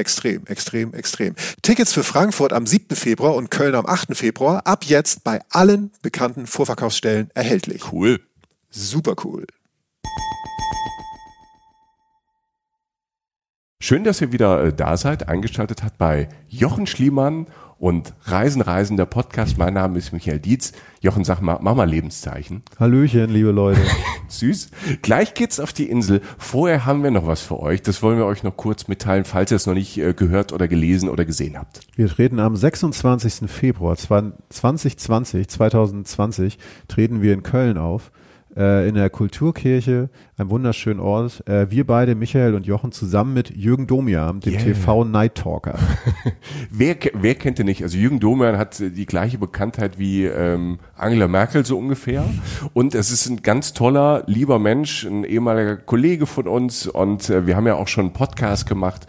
Extrem, extrem, extrem. Tickets für Frankfurt am 7. Februar und Köln am 8. Februar ab jetzt bei allen bekannten Vorverkaufsstellen erhältlich. Cool. Super cool. Schön, dass ihr wieder äh, da seid, eingeschaltet hat bei Jochen Schliemann und Reisen, Reisen, der Podcast. Mein Name ist Michael Dietz. Jochen, sag mal, mach mal Lebenszeichen. Hallöchen, liebe Leute. Süß. Gleich geht's auf die Insel. Vorher haben wir noch was für euch. Das wollen wir euch noch kurz mitteilen, falls ihr es noch nicht äh, gehört oder gelesen oder gesehen habt. Wir treten am 26. Februar 2020, 2020, treten wir in Köln auf äh, in der Kulturkirche, einem wunderschönen Ort. Äh, wir beide, Michael und Jochen, zusammen mit Jürgen Domian, dem yeah. TV Night Talker. wer, wer kennt den nicht? Also Jürgen Domian hat die gleiche Bekanntheit wie ähm, Angela Merkel so ungefähr. Und es ist ein ganz toller, lieber Mensch, ein ehemaliger Kollege von uns. Und äh, wir haben ja auch schon einen Podcast gemacht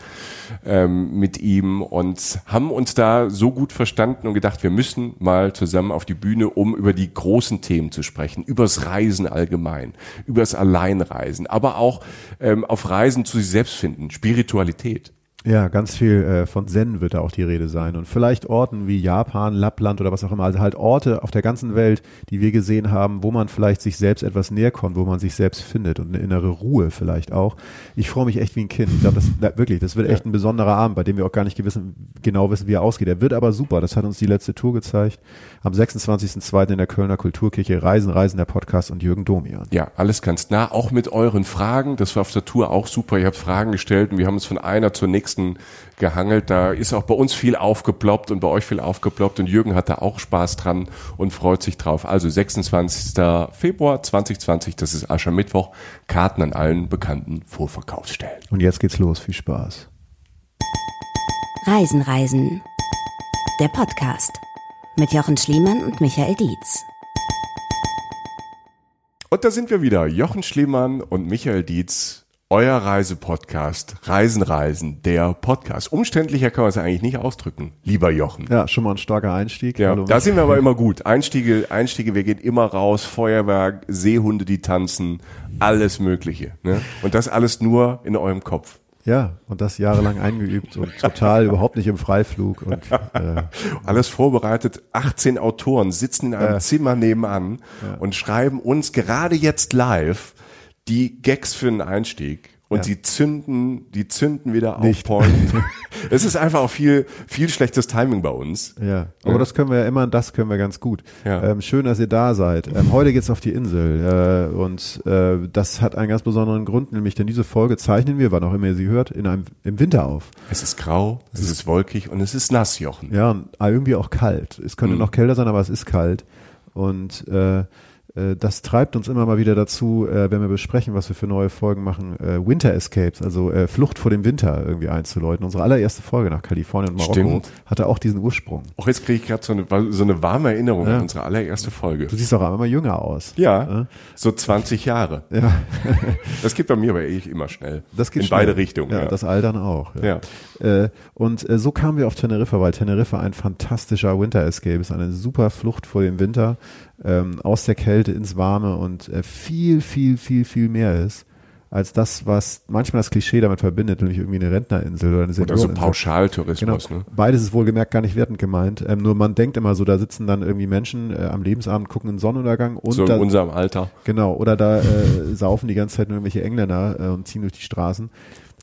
ähm, mit ihm und haben uns da so gut verstanden und gedacht, wir müssen mal zusammen auf die Bühne, um über die großen Themen zu sprechen, übers Reisen allgemein, übers Alleinreisen, aber auch ähm, auf Reisen zu sich selbst finden, Spiritualität. Ja, ganz viel äh, von Zen wird da auch die Rede sein und vielleicht Orten wie Japan, Lappland oder was auch immer, also halt Orte auf der ganzen Welt, die wir gesehen haben, wo man vielleicht sich selbst etwas näher kommt, wo man sich selbst findet und eine innere Ruhe vielleicht auch. Ich freue mich echt wie ein Kind. Ich glaube, das na, wirklich, das wird echt ein besonderer Abend, bei dem wir auch gar nicht gewissen, genau wissen, wie er ausgeht. Er wird aber super. Das hat uns die letzte Tour gezeigt. Am 26.02. in der Kölner Kulturkirche Reisen, Reisen der Podcast und Jürgen Domian. Ja, alles ganz nah, auch mit euren Fragen. Das war auf der Tour auch super. Ihr habt Fragen gestellt und wir haben uns von einer zur nächsten nächsten gehangelt. Da ist auch bei uns viel aufgeploppt und bei euch viel aufgeploppt und Jürgen hat da auch Spaß dran und freut sich drauf. Also 26. Februar 2020, das ist Aschermittwoch, Karten an allen bekannten Vorverkaufsstellen. Und jetzt geht's los, viel Spaß. Reisen, Reisen. Der Podcast mit Jochen Schliemann und Michael Dietz. Und da sind wir wieder, Jochen Schliemann und Michael Dietz euer Reisepodcast, Reisen, Reisen, der Podcast. Umständlicher kann man es eigentlich nicht ausdrücken, lieber Jochen. Ja, schon mal ein starker Einstieg. Ja, Hallo, da sind wir aber immer gut. Einstiege, Einstiege, wir gehen immer raus, Feuerwerk, Seehunde, die tanzen, alles Mögliche. Ne? Und das alles nur in eurem Kopf. Ja, und das jahrelang eingeübt und total überhaupt nicht im Freiflug. Und, äh, Alles vorbereitet. 18 Autoren sitzen in einem äh, Zimmer nebenan ja. und schreiben uns gerade jetzt live die Gags für einen Einstieg und ja. sie zünden, die zünden wieder Nicht. auf Point. es ist einfach auch viel, viel schlechtes Timing bei uns. Ja, aber ja. das können wir ja immer, das können wir ganz gut. Ja. Ähm, schön, dass ihr da seid. Ähm, heute geht's auf die Insel äh, und äh, das hat einen ganz besonderen Grund, nämlich denn diese Folge zeichnen wir, wann auch immer ihr sie hört, in einem im Winter auf. Es ist grau, es, es ist wolkig und es ist nass, Jochen. Ja, und irgendwie auch kalt. Es könnte mhm. noch kälter sein, aber es ist kalt und äh, äh, das treibt uns immer mal wieder dazu, äh, wenn wir besprechen, was wir für neue Folgen machen, äh, Winter Escapes, also Flucht vor dem Winter irgendwie einzuläuten. Unsere allererste Folge nach Kalifornien und Marokko Stimmt. hatte auch diesen Ursprung. Auch jetzt kriege ich gerade so eine, so eine warme Erinnerung ja. an unsere allererste Folge. Du siehst auch immer jünger aus. Ja, ja? so 20 Jahre. Ja. das geht bei mir aber eh immer schnell. Das geht In schnell. beide Richtungen. Ja, ja, das Altern auch. Ja. Ja. Und so kamen wir auf Teneriffa, weil Teneriffa ein fantastischer Winter Escape ist, eine super Flucht vor dem Winter ähm, aus der Kälte ins Warme und äh, viel, viel, viel, viel mehr ist als das, was manchmal das Klischee damit verbindet, nämlich irgendwie eine Rentnerinsel oder eine Senioreninsel. Oder so Pauschaltourismus. Genau. Ne? Beides ist wohlgemerkt gar nicht wertend gemeint. Ähm, nur man denkt immer so, da sitzen dann irgendwie Menschen äh, am Lebensabend, gucken einen Sonnenuntergang. Und so in da, unserem Alter. Genau. Oder da äh, saufen die ganze Zeit nur irgendwelche Engländer äh, und ziehen durch die Straßen.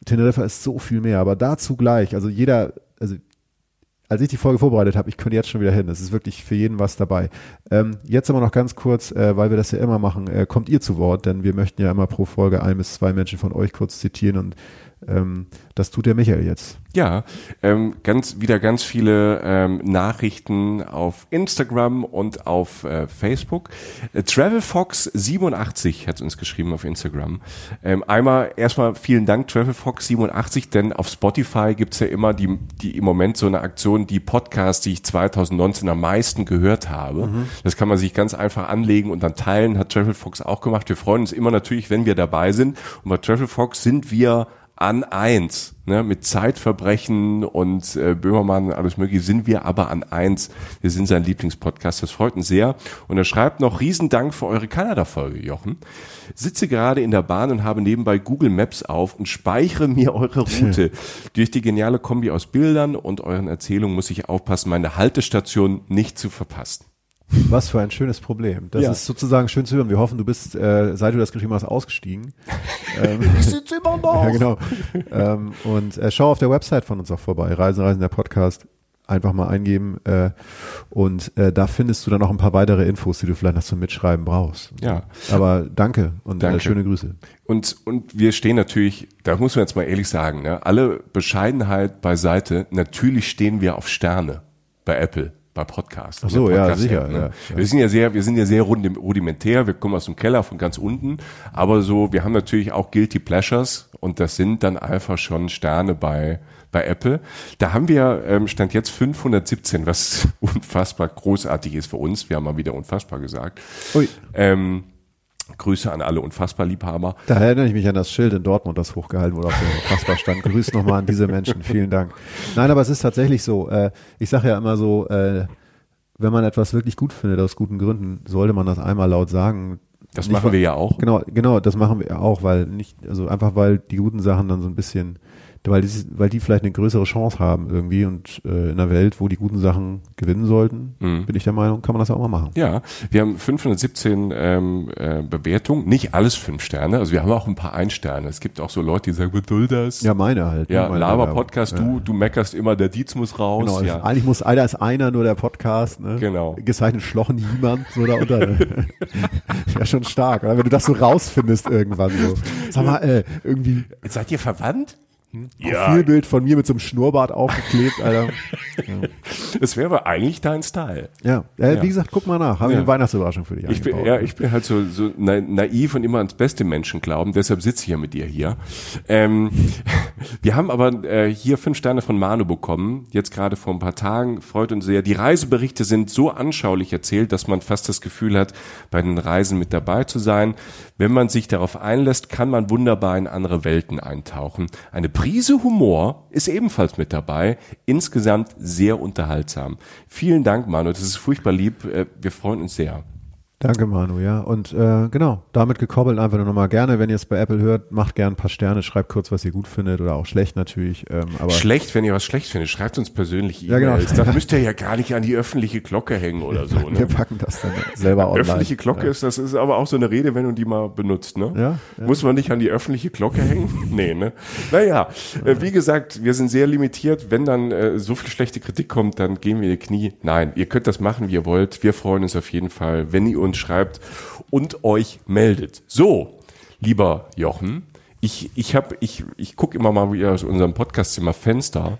Teneriffa ist so viel mehr, aber dazu gleich. Also jeder, also als ich die Folge vorbereitet habe, ich könnte jetzt schon wieder hin. Es ist wirklich für jeden was dabei. Ähm, jetzt aber noch ganz kurz, äh, weil wir das ja immer machen, äh, kommt ihr zu Wort, denn wir möchten ja immer pro Folge ein bis zwei Menschen von euch kurz zitieren und ähm, das tut der Michael jetzt. Ja, ähm, ganz wieder ganz viele ähm, Nachrichten auf Instagram und auf äh, Facebook. Äh, TravelFox87 hat uns geschrieben auf Instagram. Ähm, einmal erstmal vielen Dank TravelFox87, denn auf Spotify gibt's ja immer die, die im Moment so eine Aktion, die Podcasts, die ich 2019 am meisten gehört habe. Das kann man sich ganz einfach anlegen und dann teilen, hat TravelFox auch gemacht. Wir freuen uns immer natürlich, wenn wir dabei sind. Und bei TravelFox sind wir an eins. Ne, mit Zeitverbrechen und äh, Böhmermann und alles mögliche sind wir aber an eins. Wir sind sein Lieblingspodcast. Das freut uns sehr. Und er schreibt noch Riesendank für eure Kanada-Folge, Jochen. Sitze gerade in der Bahn und habe nebenbei Google Maps auf und speichere mir eure Route. Durch die geniale Kombi aus Bildern und euren Erzählungen muss ich aufpassen, meine Haltestation nicht zu verpassen. Was für ein schönes Problem. Das Ja. ist sozusagen schön zu hören. Wir hoffen, du bist, äh, seit du das geschrieben hast, ausgestiegen. ähm, Ich sitze immer noch. ja, genau. ähm, und äh, schau auf der Website von uns auch vorbei. Reisen, Reisen, der Podcast. Einfach mal eingeben. Äh, und äh, da findest du dann noch ein paar weitere Infos, die du vielleicht noch zum Mitschreiben brauchst. Ja. Aber danke und Danke. Äh, schöne Grüße. Und, und wir stehen natürlich, da muss man jetzt mal ehrlich sagen, ne, alle Bescheidenheit beiseite, natürlich stehen wir auf Sterne bei Apple, bei Podcasts. Ach so, in der ja, sicher, Ne? ja, ja. Wir sind ja sehr, wir sind ja sehr rudim- rudimentär, wir kommen aus dem Keller von ganz unten, aber so, wir haben natürlich auch Guilty Pleasures und das sind dann einfach schon Sterne bei, bei Apple. Da haben wir, ähm, stand jetzt 517, was unfassbar großartig ist für uns. Wir haben mal wieder unfassbar gesagt. Ui. Ähm, Grüße an alle Unfassbar-Liebhaber. Da erinnere ich mich an das Schild in Dortmund, das hochgehalten wurde auf dem Kasper stand. Grüß nochmal an diese Menschen. Vielen Dank. Nein, aber es ist tatsächlich so. Äh, ich sage ja immer so, äh, wenn man etwas wirklich gut findet, aus guten Gründen, sollte man das einmal laut sagen. Das Nicht, machen wir ja auch. Genau, genau, das machen wir auch, weil nicht, also einfach weil die guten Sachen dann so ein bisschen, weil die, weil die vielleicht eine größere Chance haben irgendwie und äh, in einer Welt, wo die guten Sachen gewinnen sollten, Mhm. bin ich der Meinung, kann man das auch mal machen. Ja, wir haben 517 ähm, äh, Bewertungen, nicht alles fünf Sterne, also wir haben auch ein paar Ein-Sterne. Es gibt auch so Leute, die sagen, was soll das? Ja, meine halt. ja ne, Laber-Podcast, Bewerbung. du, du meckerst immer, der Dietz muss raus. Genau, ja. eigentlich muss einer ist einer nur der Podcast, ne? Genau. Gezeichnet schlochen niemand so da unter. Ne? ja, schon stark, oder? Wenn du das so rausfindest irgendwann so. Sag mal, äh, irgendwie Seid ihr verwandt? Profilbild von mir mit so einem Schnurrbart aufgeklebt, Alter. Das wäre eigentlich dein Style. Ja, äh, Ja. wie gesagt, guck mal nach. Habe ich Ja. eine Weihnachtsüberraschung für dich Ich bin, ja, ich bin halt so, so na, naiv und immer ans beste Menschen glauben, deshalb sitze ich ja mit dir hier. Ähm, wir haben aber äh, hier fünf Sterne von Manu bekommen, jetzt gerade vor ein paar Tagen, freut uns sehr. Die Reiseberichte sind so anschaulich erzählt, dass man fast das Gefühl hat, bei den Reisen mit dabei zu sein. Wenn man sich darauf einlässt, kann man wunderbar in andere Welten eintauchen. Eine Prise Humor ist ebenfalls mit dabei. Insgesamt sehr unterhaltsam. Vielen Dank, Manu. Das ist furchtbar lieb. Äh, Wir freuen uns sehr. Danke, Manu, ja. Und äh, genau, damit gekoppelt einfach nur nochmal gerne, wenn ihr es bei Apple hört, macht gern ein paar Sterne, schreibt kurz, was ihr gut findet oder auch schlecht natürlich. Ähm, aber Schlecht, wenn ihr was schlecht findet, schreibt uns persönlich Ja, genau. E-Mails. Das müsst ihr ja gar nicht an die öffentliche Glocke hängen oder so. wir Ne? packen das dann selber online. Öffentliche Glocke ist, das ist aber auch so eine Redewendung, die man benutzt, ne? Ja, ja. Muss man nicht an die öffentliche Glocke hängen? nee, ne? Naja, äh, wie gesagt, wir sind sehr limitiert. Wenn dann äh, so viel schlechte Kritik kommt, dann gehen wir in die Knie. Nein, ihr könnt das machen, wie ihr wollt. Wir freuen uns auf jeden Fall, wenn ihr uns schreibt und euch meldet. So, lieber Jochen, ich, ich ich, ich gucke immer mal wieder aus unserem Podcastzimmer Fenster.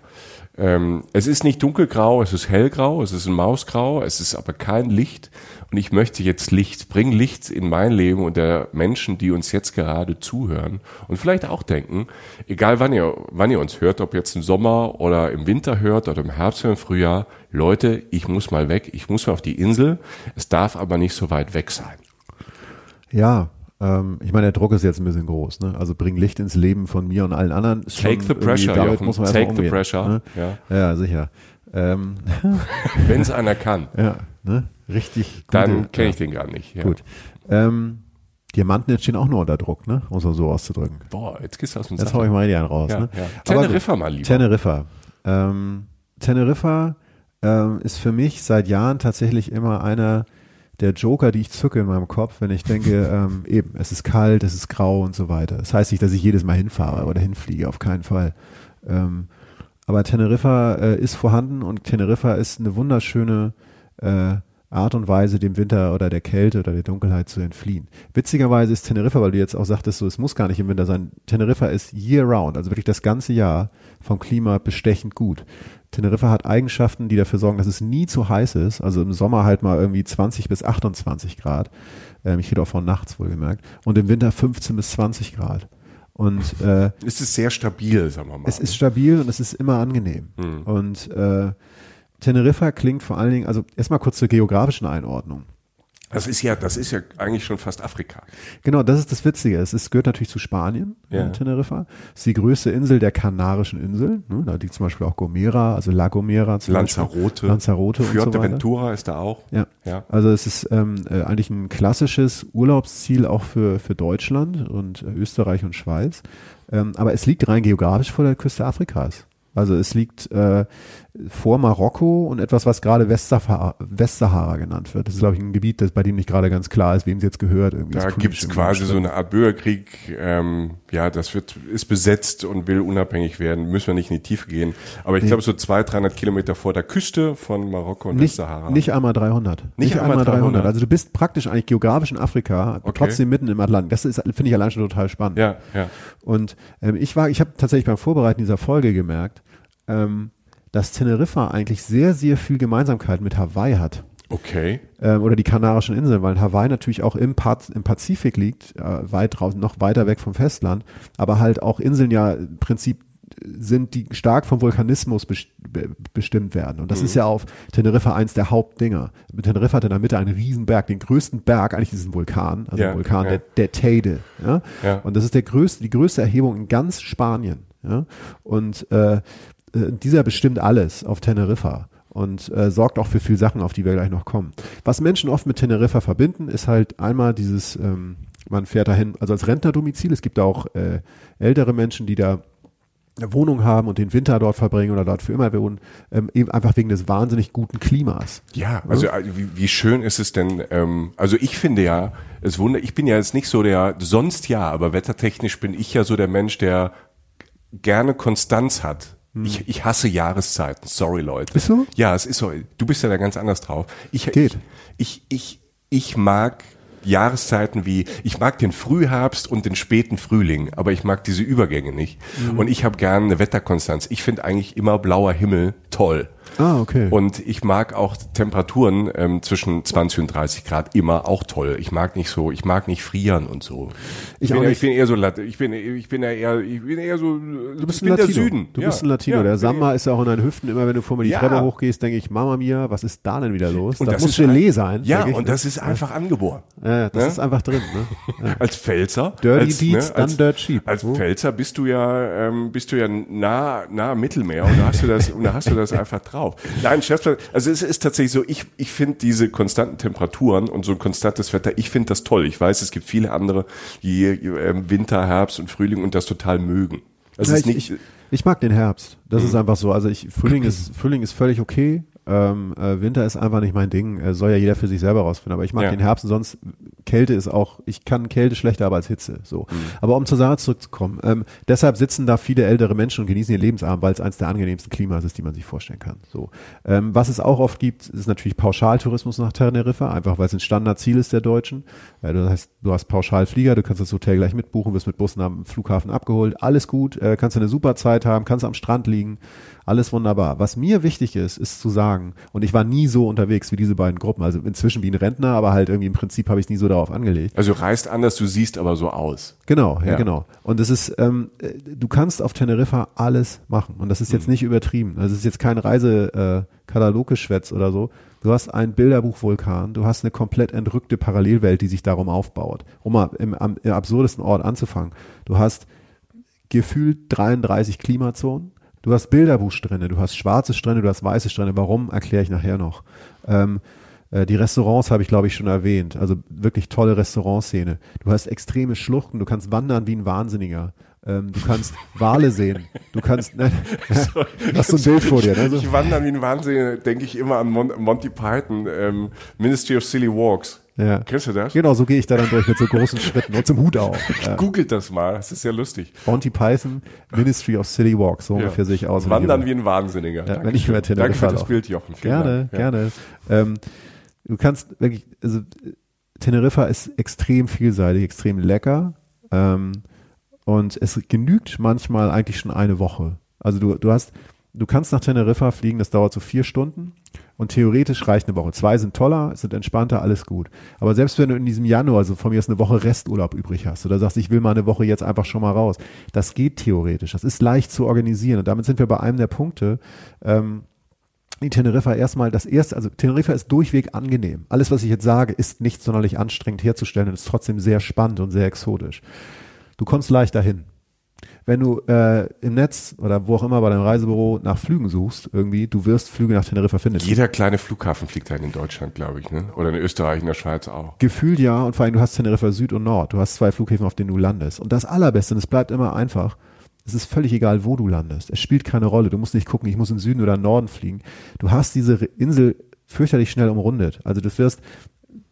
Ähm, es ist nicht dunkelgrau, es ist hellgrau, es ist ein Mausgrau, es ist aber kein Licht. Und ich möchte jetzt Licht, bring Licht in mein Leben und der Menschen, die uns jetzt gerade zuhören und vielleicht auch denken, egal wann ihr, wann ihr uns hört, ob jetzt im Sommer oder im Winter hört oder im Herbst oder im Frühjahr, Leute, ich muss mal weg, ich muss mal auf die Insel, es darf aber nicht so weit weg sein. Ja, ähm, ich meine, der Druck ist jetzt ein bisschen groß. Ne? Also bring Licht ins Leben von mir und allen anderen. Ist Take the pressure, damit Jochen. muss man Take erstmal the umgehen, pressure, Ne? ja. ja, sicher. Ähm, Wenn es einer kann, ja, ne? richtig. dann gute- kenne ja, ich den gar nicht. Ja. Gut. Ähm, Diamanten entstehen auch nur unter Druck, ne? Um es mal so auszudrücken. Boah, jetzt gehst du aus dem Jetzt hau ich mal die einen raus. Ja, ne? ja. Teneriffa mal lieber. Teneriffa. Ähm, Teneriffa ähm, ist für mich seit Jahren tatsächlich immer einer der Joker, die ich zücke in meinem Kopf, wenn ich denke, ähm, eben, es ist kalt, es ist grau und so weiter. Das heißt nicht, dass ich jedes Mal hinfahre oder hinfliege, auf keinen Fall. Ähm, aber Teneriffa äh, ist vorhanden und Teneriffa ist eine wunderschöne äh, Art und Weise, dem Winter oder der Kälte oder der Dunkelheit zu entfliehen. Witzigerweise ist Teneriffa, weil du jetzt auch sagtest, so, es muss gar nicht im Winter sein, Teneriffa ist year round, also wirklich das ganze Jahr vom Klima bestechend gut. Teneriffa hat Eigenschaften, die dafür sorgen, dass es nie zu heiß ist, also im Sommer halt mal irgendwie 20 bis 28 Grad. Ähm, ich rede auch von nachts wohlgemerkt. Und im Winter 15 bis 20 Grad. Und äh, Es ist sehr stabil, sagen wir mal. es ist stabil und es ist immer angenehm. Hm. Und äh, Teneriffa klingt vor allen Dingen, also erstmal kurz zur geografischen Einordnung. Das ist ja, das ist ja eigentlich schon fast Afrika. Genau, das ist das Witzige. Es ist, gehört natürlich zu Spanien, Ja. in Teneriffa. Es ist die größte Insel der Kanarischen Inseln. Ne? Da liegt zum Beispiel auch Gomera, also La Gomera. Zum Lanzarote. Beispiel. Lanzarote und so. Fuerteventura ist da auch. Ja. Ja. Also es ist ähm, äh, eigentlich ein klassisches Urlaubsziel auch für, für Deutschland und äh, Österreich und Schweiz. Ähm, aber es liegt rein geografisch vor der Küste Afrikas. Also es liegt äh, vor Marokko und etwas, was gerade Westsahara, Westsahara genannt wird. Das ist, glaube ich, ein Gebiet, das, bei dem nicht gerade ganz klar ist, wem es jetzt gehört. Irgendwie Da gibt's im quasi so eine Art Bürgerkrieg. Ähm, ja, das wird ist besetzt und will unabhängig werden. Müssen wir nicht in die Tiefe gehen. Aber ich glaube, so 200, 300 Kilometer vor der Küste von Marokko und nicht, Westsahara. nicht einmal 300. Nicht einmal 300. Also du bist praktisch eigentlich geografisch in Afrika, Okay. trotzdem mitten im Atlantik. Das ist, finde ich allein schon total spannend. Ja, ja. Und ähm, ich war, ich habe tatsächlich beim Vorbereiten dieser Folge gemerkt, ähm, dass Teneriffa eigentlich sehr, sehr viel Gemeinsamkeit mit Hawaii hat. Okay. Ähm, oder die Kanarischen Inseln, weil Hawaii natürlich auch im, Paz im Pazifik liegt, äh, weit draußen, noch weiter weg vom Festland, aber halt auch Inseln ja im Prinzip sind, die stark vom Vulkanismus best be bestimmt werden. Und das ist ja auf Teneriffa eins der Hauptdinger. Teneriffa hat in der Mitte einen riesen Berg, den größten Berg, eigentlich diesen Vulkan, also Ja, ein Vulkan, ja. der, der Teide. Ja? Und das ist der größte, die größte Erhebung in ganz Spanien. Ja? Und äh, äh, dieser bestimmt alles auf Teneriffa und äh, sorgt auch für viel Sachen, auf die wir gleich noch kommen. Was Menschen oft mit Teneriffa verbinden, ist halt einmal dieses, ähm, man fährt dahin, also als Rentnerdomizil. Es gibt auch äh, ältere Menschen, die da eine Wohnung haben und den Winter dort verbringen oder dort für immer wohnen, ähm, eben einfach wegen des wahnsinnig guten Klimas. Ja, also äh, wie, wie schön ist es denn? Ähm, also ich finde ja, es wunder, ich bin ja jetzt nicht so der, sonst ja, aber wettertechnisch bin ich ja so der Mensch, der gerne Konstanz hat. Ich, ich hasse Jahreszeiten. Sorry, Leute. Ist so? Ja, es ist so. Du bist ja da ganz anders drauf. Ich, Geht. Ich, ich, ich mag Jahreszeiten wie, ich mag den Frühherbst und den späten Frühling, aber ich mag diese Übergänge nicht. Und ich habe gerne eine Wetterkonstanz. Ich finde eigentlich immer blauer Himmel toll. Ah, okay. Und ich mag auch Temperaturen ähm, zwischen 20 und 30 Grad immer auch toll. Ich mag nicht so, ich mag nicht frieren und so. Ich Ich, bin, ja, ich bin eher so, Lat- ich bin, ich bin ja eher, ich bin eher so, Du bist ein bin der Latino. Süden. Du Ja, bist ein Latino. ja, der Samba ist ja auch in deinen Hüften. Immer wenn du vor mir die. Treppe hochgehst, denke ich, Mama Mia, was ist da denn wieder los? Und das, das muss Gelee ein- sein. Ja, ich, und ne? das ist einfach angeboren. Ja, das Ne? ist einfach drin. Ne? Als Pfälzer. Dirty als, Deeds, dann Dirt Cheap. Als Wo? Pfälzer bist du ja, ähm, bist du ja nah, nah Mittelmeer und da hast du das, und da hast du das einfach drauf. Nein, Chef, also es ist tatsächlich so, ich, ich finde diese konstanten Temperaturen und so ein konstantes Wetter, ich finde das toll. Ich weiß, es gibt viele andere, die ähm, Winter, Herbst und Frühling und das total mögen. Also Ja, ist ich, nicht, ich, ich mag den Herbst. Das ist einfach so. Also ich, Frühling ist, Frühling ist völlig okay. Ähm, äh, Winter ist einfach nicht mein Ding. Äh, soll ja jeder für sich selber rausfinden. Aber ich mag Ja. den Herbst und sonst Kälte ist auch, ich kann Kälte schlechter aber als Hitze. So. Aber um zur Sache zurückzukommen, ähm, deshalb sitzen da viele ältere Menschen und genießen ihr Lebensabend, weil es eines der angenehmsten Klimas ist, die man sich vorstellen kann. So. Ähm, was es auch oft gibt, ist natürlich Pauschaltourismus nach Teneriffa, einfach weil es ein Standardziel ist der Deutschen. Äh, das heißt, du hast Pauschalflieger, du kannst das Hotel gleich mitbuchen, wirst mit Bussen am Flughafen abgeholt, alles gut, äh, kannst eine super Zeit haben, kannst am Strand liegen, alles wunderbar. Was mir wichtig ist, ist zu sagen, und ich war nie so unterwegs wie diese beiden Gruppen, also inzwischen wie ein Rentner, aber halt irgendwie im Prinzip habe ich es nie so darauf angelegt. also du reist anders, du siehst aber so aus. Genau, ja, Ja. genau. Und es ist, ähm, äh, du kannst auf Teneriffa alles machen. Und das ist jetzt nicht übertrieben. Das ist jetzt kein Reise-Kataloggeschwätz oder so. Du hast ein Bilderbuch-Vulkan, du hast eine komplett entrückte Parallelwelt, die sich darum aufbaut. Um mal im, am, im absurdesten Ort anzufangen. Du hast gefühlt 33 Klimazonen. Du hast Bilderbuchstrände, du hast schwarze Strände, du hast weiße Strände. Warum, erkläre ich nachher noch. Ähm, äh, die Restaurants habe ich, glaube ich, schon erwähnt. Also wirklich tolle Restaurantszene. Du hast extreme Schluchten, du kannst wandern wie ein Wahnsinniger. Ähm, du kannst Wale sehen. Du kannst, ne, du hast so ein Bild vor dir. Ne? So, Ich wandere wie ein Wahnsinn, denke ich immer an Mon Monty Python, ähm, Ministry of Silly Walks. Ja. Kennst du das? Genau, so gehe ich da dann durch mit so großen Schritten und zum Hut auf. Ja. Googelt das mal, das ist ja lustig. Monty Python, Ministry of City Walk, so ungefähr sehe ich aus. Wandern wie ein Wahnsinniger. Ja, wenn ich über Teneriffa Danke für das. Bild, Jochen. Gerne. Ja. gerne. Ähm, du kannst wirklich, also Teneriffa ist extrem vielseitig, extrem lecker. Ähm, und es genügt manchmal eigentlich schon eine Woche. Also du, du hast, du kannst nach Teneriffa fliegen, das dauert so vier Stunden. Und theoretisch reicht eine Woche. Zwei sind toller, sind entspannter, alles gut. Aber selbst wenn du in diesem Januar, also von mir aus eine Woche Resturlaub übrig hast oder sagst, ich will mal eine Woche jetzt einfach schon mal raus, das geht theoretisch. Das ist leicht zu organisieren. Und damit sind wir bei einem der Punkte. Ähm, die Teneriffa erstmal das erste, also Teneriffa ist durchweg angenehm. Alles, was ich jetzt sage, ist nicht sonderlich anstrengend herzustellen und ist trotzdem sehr spannend und sehr exotisch. Du kommst leicht dahin. Wenn du äh, im Netz oder wo auch immer bei deinem Reisebüro nach Flügen suchst, irgendwie, du wirst Flüge nach Teneriffa finden. Jeder kleine Flughafen fliegt halt in Deutschland, glaube ich, ne? Oder in Österreich, in der Schweiz auch. Gefühlt ja, und vor allem du hast Teneriffa Süd und Nord. Du hast zwei Flughäfen, auf denen du landest. Und das Allerbeste, und es bleibt immer einfach, es ist völlig egal, wo du landest. Es spielt keine Rolle. Du musst nicht gucken, ich muss in Süden oder Norden fliegen. Du hast diese Insel fürchterlich schnell umrundet. Also du wirst,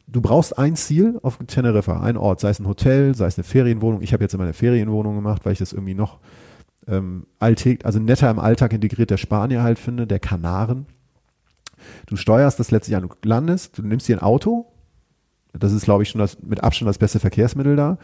du brauchst ein Ziel auf Teneriffa, ein Ort, sei es ein Hotel, sei es eine Ferienwohnung. Ich habe jetzt immer eine Ferienwohnung gemacht, weil ich das irgendwie noch ähm, alltäglich, also netter im Alltag integriert der Spanier halt finde, der Kanaren. Du steuerst das letztlich an, du landest, du nimmst dir ein Auto, das ist, glaube ich, schon das, mit Abstand das beste Verkehrsmittel da.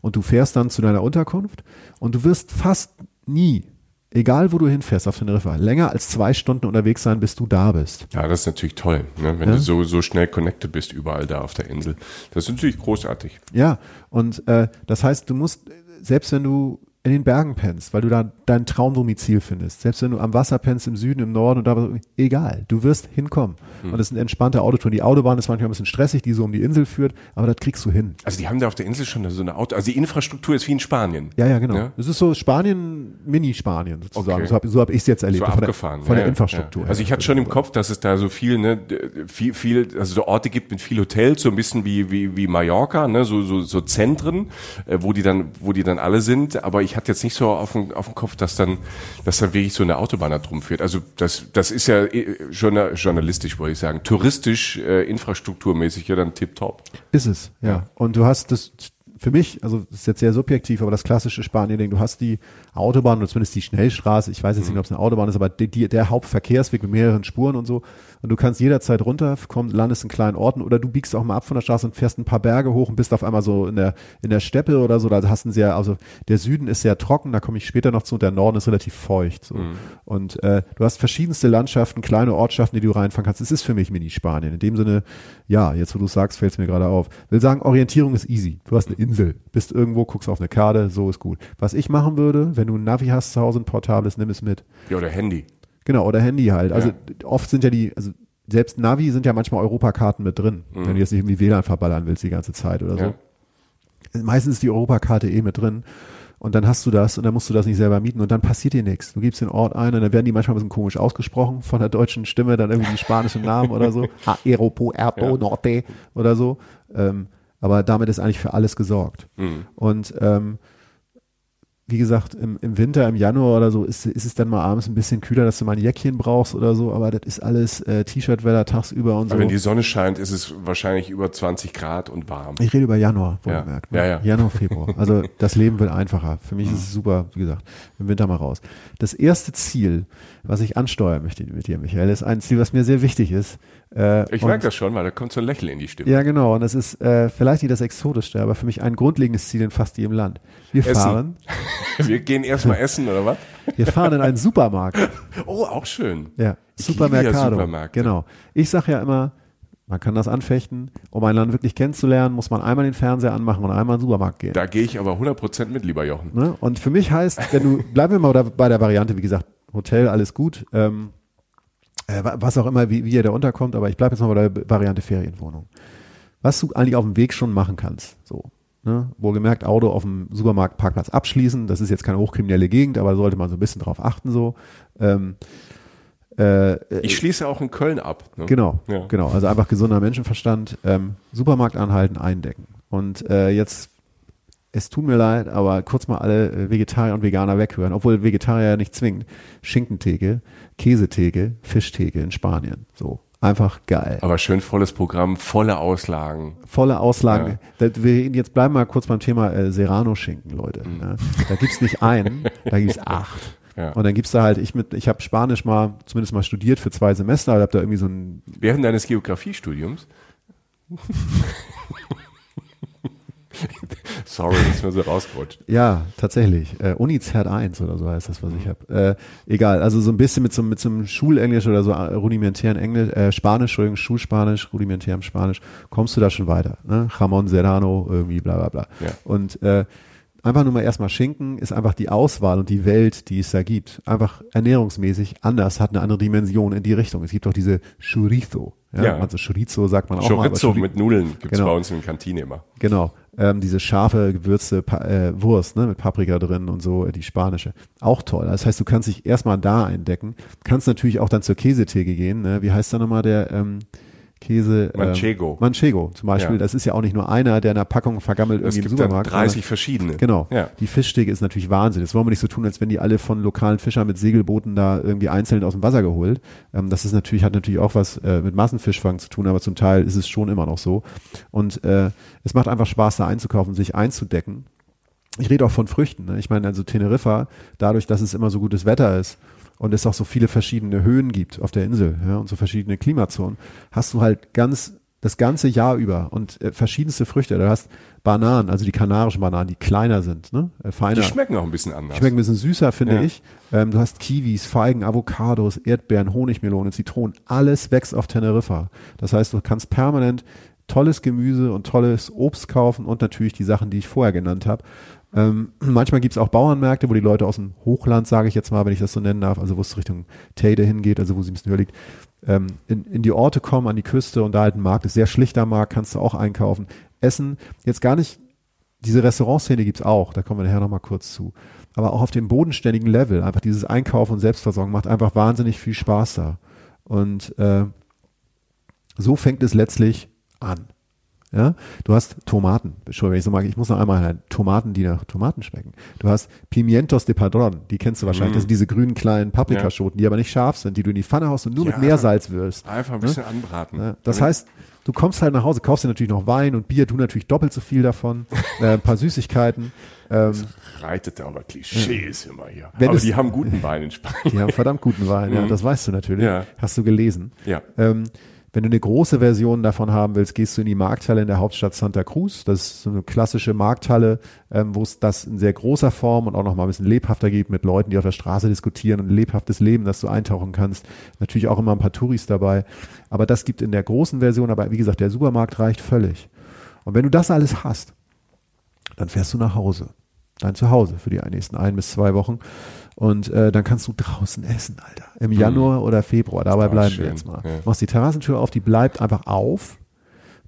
Und du fährst dann zu deiner Unterkunft und du wirst fast nie, egal wo du hinfährst auf Teneriffa, länger als zwei Stunden unterwegs sein, bis du da bist. Ja, das ist natürlich toll, ne? wenn Ja. du so, so schnell connected bist überall da auf der Insel. Das ist natürlich großartig. Ja, und äh, das heißt, du musst, selbst wenn du in den Bergen pennst, weil du da dein Traumdomizil findest, selbst wenn du am Wasser pennst, im Süden, im Norden und da, egal, du wirst hinkommen. Und es sind entspannte Autotouren. Die Autobahn ist manchmal ein bisschen stressig, die so um die Insel führt, aber das kriegst du hin. Also die haben da auf der Insel schon so eine Auto, also die Infrastruktur ist wie in Spanien. Ja, ja, genau. Ja? Es ist so Spanien, Mini-Spanien sozusagen. Okay. So habe so hab ich es jetzt erlebt. so von der, abgefahren. von der ja, ja, Infrastruktur. Ja. Also ich hatte schon im Kopf, dass es da so viel, ne, viel, viel, also so Orte gibt mit viel Hotels, so ein bisschen wie, wie, wie Mallorca, ne, so, so, so Zentren, äh, wo die dann, wo die dann alle sind. Aber ich hatte jetzt nicht so auf dem, auf dem Kopf, dass dann, dass dann wirklich so eine Autobahn da drum führt. Also das, das ist ja eh, journa- journalistisch, wollte ich sagen. Touristisch, äh, infrastrukturmäßig ja dann tipptopp. Ist es, ja. Und du hast das für mich, also das ist jetzt sehr subjektiv, aber das klassische Spanien-Ding, du hast die Autobahn oder zumindest die Schnellstraße, ich weiß jetzt nicht, ob es eine Autobahn ist, aber die, die, der Hauptverkehrsweg mit mehreren Spuren und so. Und du kannst jederzeit runter, komm, landest in kleinen Orten oder du biegst auch mal ab von der Straße und fährst ein paar Berge hoch und bist auf einmal so in der, in der Steppe oder so. Da hast du sehr, also der Süden ist sehr trocken, da komme ich später noch zu, und der Norden ist relativ feucht. So. Und äh, du hast verschiedenste Landschaften, kleine Ortschaften, die du reinfahren kannst. Es ist für mich Mini-Spanien. In dem Sinne, ja, jetzt wo du sagst, fällt es mir gerade auf. Will sagen, Orientierung ist easy. Du hast eine Insel, bist irgendwo, guckst auf eine Karte, so ist gut. Was ich machen würde, wenn du ein Navi hast zu Hause, ein portables, nimm es mit. Ja, oder Handy. Genau, oder Handy halt. Also oft sind ja die, also selbst Navi sind ja manchmal Europakarten mit drin, wenn du jetzt nicht irgendwie WLAN verballern willst die ganze Zeit oder so. Ja. Meistens ist die Europakarte eh mit drin. Und dann hast du das und dann musst du das nicht selber mieten und dann passiert dir nichts. Du gibst den Ort ein und dann werden die manchmal ein bisschen komisch ausgesprochen von der deutschen Stimme, dann irgendwie die spanischen Namen oder so. Aeropuerto Ja. Norte oder so. Ähm, aber damit ist eigentlich für alles gesorgt. Und ähm, wie gesagt, im, im Winter, im Januar oder so, ist, ist es dann mal abends ein bisschen kühler, dass du mal ein Jäckchen brauchst oder so, aber das ist alles äh, T-Shirt-Wetter tagsüber und so. Aber wenn die Sonne scheint, ist es wahrscheinlich über 20 Grad und warm. Ich rede über Januar, Ja. wohlgemerkt. Ja, ja. Januar, Februar. Also das Leben wird einfacher. Für mich ist es super, wie gesagt, im Winter mal raus. Das erste Ziel, was ich ansteuern möchte mit dir, Michael, ist ein Ziel, was mir sehr wichtig ist. Äh, Ich merke das schon, weil da kommt so ein Lächeln in die Stimme. Ja, genau. Und das ist äh, vielleicht nicht das Exotischste, aber für mich ein grundlegendes Ziel in fast jedem Land. Wir Essen. fahren, Wir gehen erstmal essen, oder was? wir fahren in einen Supermarkt. Oh, auch schön. Ja, Ich Supermercado. ja. Genau. Ich sage ja immer, man kann das anfechten. Um ein Land wirklich kennenzulernen, muss man einmal den Fernseher anmachen und einmal in den Supermarkt gehen. Da gehe ich aber 100% mit, lieber Jochen. Ne? Und für mich heißt, wenn du, bleiben wir mal bei der Variante, wie gesagt, Hotel, alles gut, ähm, äh, wa- was auch immer, wie, wie ihr da unterkommt, aber ich bleibe jetzt mal bei der Variante Ferienwohnung. Was du eigentlich auf dem Weg schon machen kannst, so. Ne? Wohlgemerkt, Auto auf dem Supermarktparkplatz abschließen, das ist jetzt keine hochkriminelle Gegend, aber da sollte man so ein bisschen drauf achten, so. Ähm, äh, Ich schließe auch in Köln ab. Ne? Genau, Ja. genau. Also einfach gesunder Menschenverstand. Ähm, Supermarkt anhalten, eindecken. Und äh, jetzt, es tut mir leid, aber kurz mal alle äh, Vegetarier und Veganer weghören, obwohl Vegetarier ja nicht zwingend. Schinkentheke, Käsetheke, Fischtheke in Spanien. So. Einfach geil. Aber schön volles Programm, volle Auslagen. Volle Auslagen. Da, wir jetzt bleiben wir mal kurz beim Thema äh, Serrano-Schinken, Leute. Ne? Da gibt's nicht einen, da gibt's acht. Ja. Und dann gibt's da halt, ich mit, ich habe Spanisch mal, zumindest mal studiert für zwei Semester, habe da irgendwie so ein, Während deines Geografiestudiums? Sorry, das ist mir so rausgerutscht. ja, tatsächlich, äh, Unizert 1 oder so heißt das, was ich habe. Äh, egal, also so ein bisschen mit so, mit so einem Schulenglisch oder so äh, rudimentären Englisch, äh, Spanisch, Entschuldigung, Schulspanisch, rudimentärem Spanisch, kommst du da schon weiter. Ne? Jamon Serrano, irgendwie bla bla bla. Ja. Und äh, einfach nur mal erstmal Schinken ist einfach die Auswahl und die Welt, die es da gibt. Einfach ernährungsmäßig anders, hat eine andere Dimension in die Richtung. Es gibt auch diese Chorizo. Ja, Ja. Also Chorizo sagt man auch mal. aber Chorizo Chori- mit Nudeln gibt's Genau. bei uns in der Kantine immer. Genau. Ähm, diese scharfe gewürzte pa äh, Wurst ne, mit Paprika drin und so, äh, die spanische. Auch toll. Das heißt, du kannst dich erstmal da eindecken. Kannst natürlich auch dann zur Käsetheke gehen. Ne? Wie heißt da nochmal der ähm, Käse? ähm, Manchego. Manchego zum Beispiel. Ja. Das ist ja auch nicht nur einer, der in einer Packung vergammelt Es irgendwie im gibt dann Supermarkt. 30 sondern- verschiedene. Genau. Ja. Die Fischtheke ist natürlich Wahnsinn. Das wollen wir nicht so tun, als wenn die alle von lokalen Fischern mit Segelbooten da irgendwie einzeln aus dem Wasser geholt. Ähm, das ist natürlich, hat natürlich auch was äh, mit Massenfischfang zu tun, aber zum Teil ist es schon immer noch so. Und äh, es macht einfach Spaß, da einzukaufen, sich einzudecken. Ich rede auch von Früchten. Ne? Ich meine, also Teneriffa, dadurch, dass es immer so gutes Wetter ist und es auch so viele verschiedene Höhen gibt auf der Insel ja, und so verschiedene Klimazonen, hast du halt ganz das ganze Jahr über und äh, verschiedenste Früchte. Du hast Bananen, also die kanarischen Bananen, die kleiner sind, ne? äh, feiner. Die schmecken auch ein bisschen anders. Schmecken ein bisschen süßer, finde Ja. ich. Ähm, du hast Kiwis, Feigen, Avocados, Erdbeeren, Honigmelonen, Zitronen. Alles wächst auf Teneriffa. Das heißt, du kannst permanent tolles Gemüse und tolles Obst kaufen und natürlich die Sachen, die ich vorher genannt habe. Ähm, manchmal gibt es auch Bauernmärkte, wo die Leute aus dem Hochland, sage ich jetzt mal, wenn ich das so nennen darf, also wo es Richtung Teide hingeht, also wo sie ein bisschen höher liegt, ähm, in, in die Orte kommen, an die Küste und da halt ein Markt ist. Sehr schlichter Markt, kannst du auch einkaufen. Essen, jetzt gar nicht diese Restaurantszene gibt's auch, da kommen wir nachher nochmal kurz zu. Aber auch auf dem bodenständigen Level, einfach dieses Einkaufen und Selbstversorgung macht einfach wahnsinnig viel Spaß da. Und äh, so fängt es letztlich an. Ja, du hast Tomaten. Entschuldigung, wenn ich so mag, ich muss noch einmal rein. Tomaten, die nach Tomaten schmecken. Du hast Pimientos de Padron, die kennst du wahrscheinlich. Das sind diese grünen kleinen Paprikaschoten, die aber nicht scharf sind, die du in die Pfanne haust und nur Ja, mit Meersalz wirst. Einfach ein bisschen anbraten. Ja, das heißt, du kommst halt nach Hause, kaufst dir natürlich noch Wein und Bier, du natürlich doppelt so viel davon, äh, ein paar Süßigkeiten. Ähm, reitet aber Klischees immer hier. Wenn aber die haben guten Wein in Spanien. die haben verdammt guten Wein, ja, das weißt du natürlich. Ja. Hast du gelesen. Ja. Ähm, wenn du eine große Version davon haben willst, gehst du in die Markthalle in der Hauptstadt Santa Cruz. Das ist so eine klassische Markthalle, ähm, wo es das in sehr großer Form und auch noch mal ein bisschen lebhafter gibt mit Leuten, die auf der Straße diskutieren und ein lebhaftes Leben, das du eintauchen kannst. Natürlich auch immer ein paar Touris dabei. Aber das gibt in der großen Version, aber wie gesagt, der Supermarkt reicht völlig. Und wenn du das alles hast, dann fährst du nach Hause. Dein Zuhause für die nächsten ein bis zwei Wochen. Und äh, dann kannst du draußen essen, Alter. Im Januar oder Februar. Dabei bleiben schön, wir jetzt mal. ja. Machst die Terrassentür auf, die bleibt einfach auf.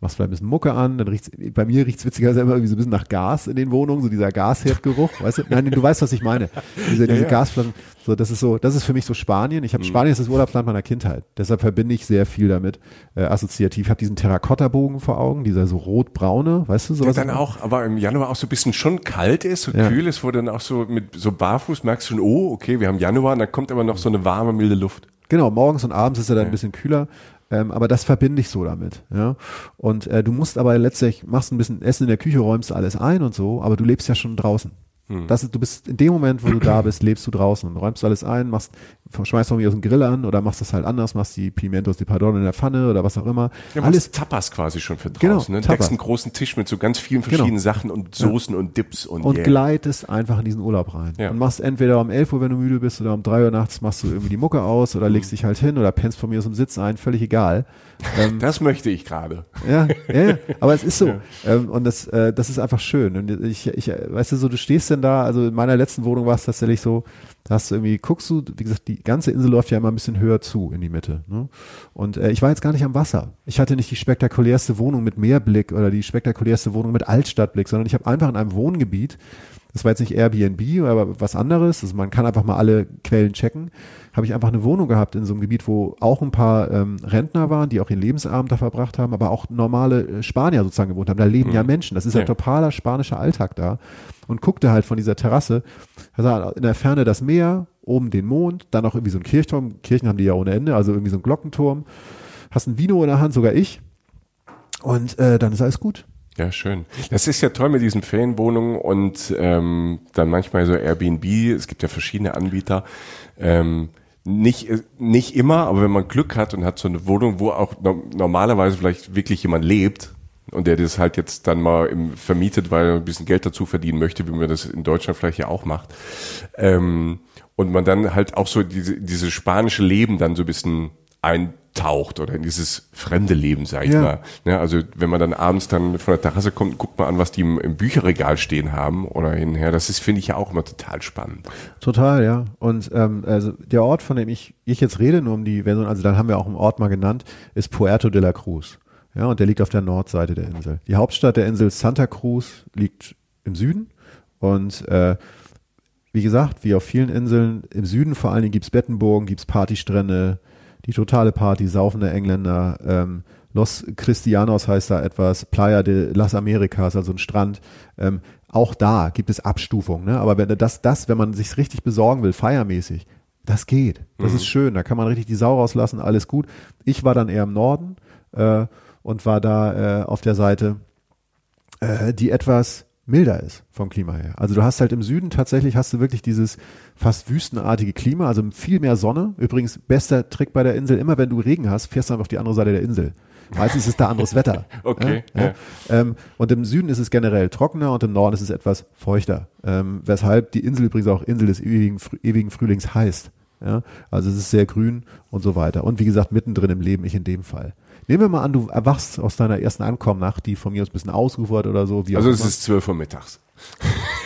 Machst vielleicht ein bisschen Mucke an, dann riecht's, bei mir riecht's witzigerweise immer irgendwie so ein bisschen nach Gas in den Wohnungen, so dieser Gasherdgeruch, weißt du? Nein, du weißt, was ich meine. Diese, diese ja. Gasflaschen, so, das ist so, das ist für mich so Spanien. Mhm. Ich habe Spanien ist das Urlaubsland meiner Kindheit. Deshalb verbinde ich sehr viel damit, äh, assoziativ. Ich habe diesen Terrakotta-Bogen vor Augen, dieser so rot-braune, weißt du, Der sowas. dann auch, aber im Januar auch so ein bisschen schon kalt ist, so Ja. kühl ist, wo dann auch so mit so barfuß merkst du schon, oh, okay, wir haben Januar und dann kommt aber noch so eine warme, milde Luft. Genau, morgens und abends ist er dann ein bisschen kühler. Ähm, aber das verbinde ich so damit. Ja? Und äh, du musst aber letztlich, machst ein bisschen Essen in der Küche, räumst alles ein und so, aber du lebst ja schon draußen. Das ist, du bist in dem Moment, wo du da bist, lebst du draußen und räumst alles ein, machst, schmeißt von mir aus den Grill an oder machst das halt anders, machst die Pimientos de Pardon in der Pfanne oder was auch immer. Ja, alles alles Tapas quasi schon für Genau, draußen. ne? Tapas. Deckst einen großen Tisch mit so ganz vielen verschiedenen Genau. Sachen und Soßen und Dips und, und yeah. gleitest einfach in diesen Urlaub rein. Ja. Und machst entweder um 11 Uhr, wenn du müde bist, oder um 3 Uhr nachts machst du irgendwie die Mucke aus oder legst dich halt hin oder pennst von mir aus dem Sitz ein, völlig egal. Ähm, Das möchte ich gerade. Ja, ja, ja, aber es ist so. Ähm, und das, äh, das ist einfach schön. Und ich, ich, weißt du, so, du stehst denn da, also in meiner letzten Wohnung war es tatsächlich so, da hast du irgendwie, guckst du, wie gesagt, die ganze Insel läuft ja immer ein bisschen höher zu in die Mitte. Ne? Und äh, ich war jetzt gar nicht am Wasser. Ich hatte nicht die spektakulärste Wohnung mit Meerblick oder die spektakulärste Wohnung mit Altstadtblick, sondern ich habe einfach in einem Wohngebiet, das war jetzt nicht Airbnb, aber was anderes, also man kann einfach mal alle Quellen checken, habe ich einfach eine Wohnung gehabt in so einem Gebiet, wo auch ein paar ähm, Rentner waren, die auch ihren Lebensabend da verbracht haben, aber auch normale äh, Spanier sozusagen gewohnt haben. Da leben ja Menschen. Das ist ja Ja. totaler spanischer Alltag da. Und guckte halt von dieser Terrasse, also in der Ferne das Meer, oben den Mond, dann auch irgendwie so ein Kirchturm. Kirchen haben die ja ohne Ende, also irgendwie so ein Glockenturm. hast ein Vino in der Hand, sogar ich. Und äh, dann ist alles gut. Ja, schön. Das ist ja toll mit diesen Ferienwohnungen und ähm, dann manchmal so Airbnb. Es gibt ja verschiedene Anbieter. Ähm, nicht, nicht immer, aber wenn man Glück hat und hat so eine Wohnung, wo auch no normalerweise vielleicht wirklich jemand lebt und der das halt jetzt dann mal im, vermietet, weil er ein bisschen Geld dazu verdienen möchte, wie man das in Deutschland vielleicht ja auch macht. Ähm, und man dann halt auch so diese, diese spanische Leben dann so ein bisschen eintaucht oder in dieses fremde Leben, sag ich Ja. mal. Ja, also wenn man dann abends dann von der Terrasse kommt, guckt man an, was die im, im Bücherregal stehen haben oder hinher. Das ist, finde ich ja auch immer total spannend. Total, ja. Und ähm, also der Ort, von dem ich, ich jetzt rede, nur um die Version, also dann haben wir auch einen Ort mal genannt, ist Puerto de la Cruz. Ja, und der liegt auf der Nordseite der Insel. Die Hauptstadt der Insel Santa Cruz liegt im Süden. Und äh, wie gesagt, wie auf vielen Inseln, im Süden vor allen Dingen gibt's Bettenburgen, gibt's Partystrände, die totale Party, saufende Engländer, ähm, Los Cristianos heißt da etwas, Playa de las Americas, also ein Strand. Ähm, auch da gibt es Abstufungen, ne? aber wenn das, das, wenn man sich richtig besorgen will, feiermäßig, das geht. Das ist schön, da kann man richtig die Sau rauslassen, alles gut. Ich war dann eher im Norden äh, und war da äh, auf der Seite, äh, die etwas milder ist vom Klima her. Also du hast halt im Süden tatsächlich hast du wirklich dieses fast wüstenartige Klima, also viel mehr Sonne. Übrigens bester Trick bei der Insel, immer wenn du Regen hast, fährst du einfach auf die andere Seite der Insel. Meistens ist da anderes Wetter. Okay, Ja, ja. Ähm, und im Süden ist es generell trockener und im Norden ist es etwas feuchter. Ähm, weshalb die Insel übrigens auch Insel des ewigen, ewigen Frühlings heißt. Ja, also es ist sehr grün und so weiter. Und wie gesagt, mittendrin im Leben, ich in dem Fall. Nehmen wir mal an, du erwachst aus deiner ersten Ankommennacht, die von mir aus ein bisschen ausgeufert oder so. Also es immer. ist 12 Uhr mittags.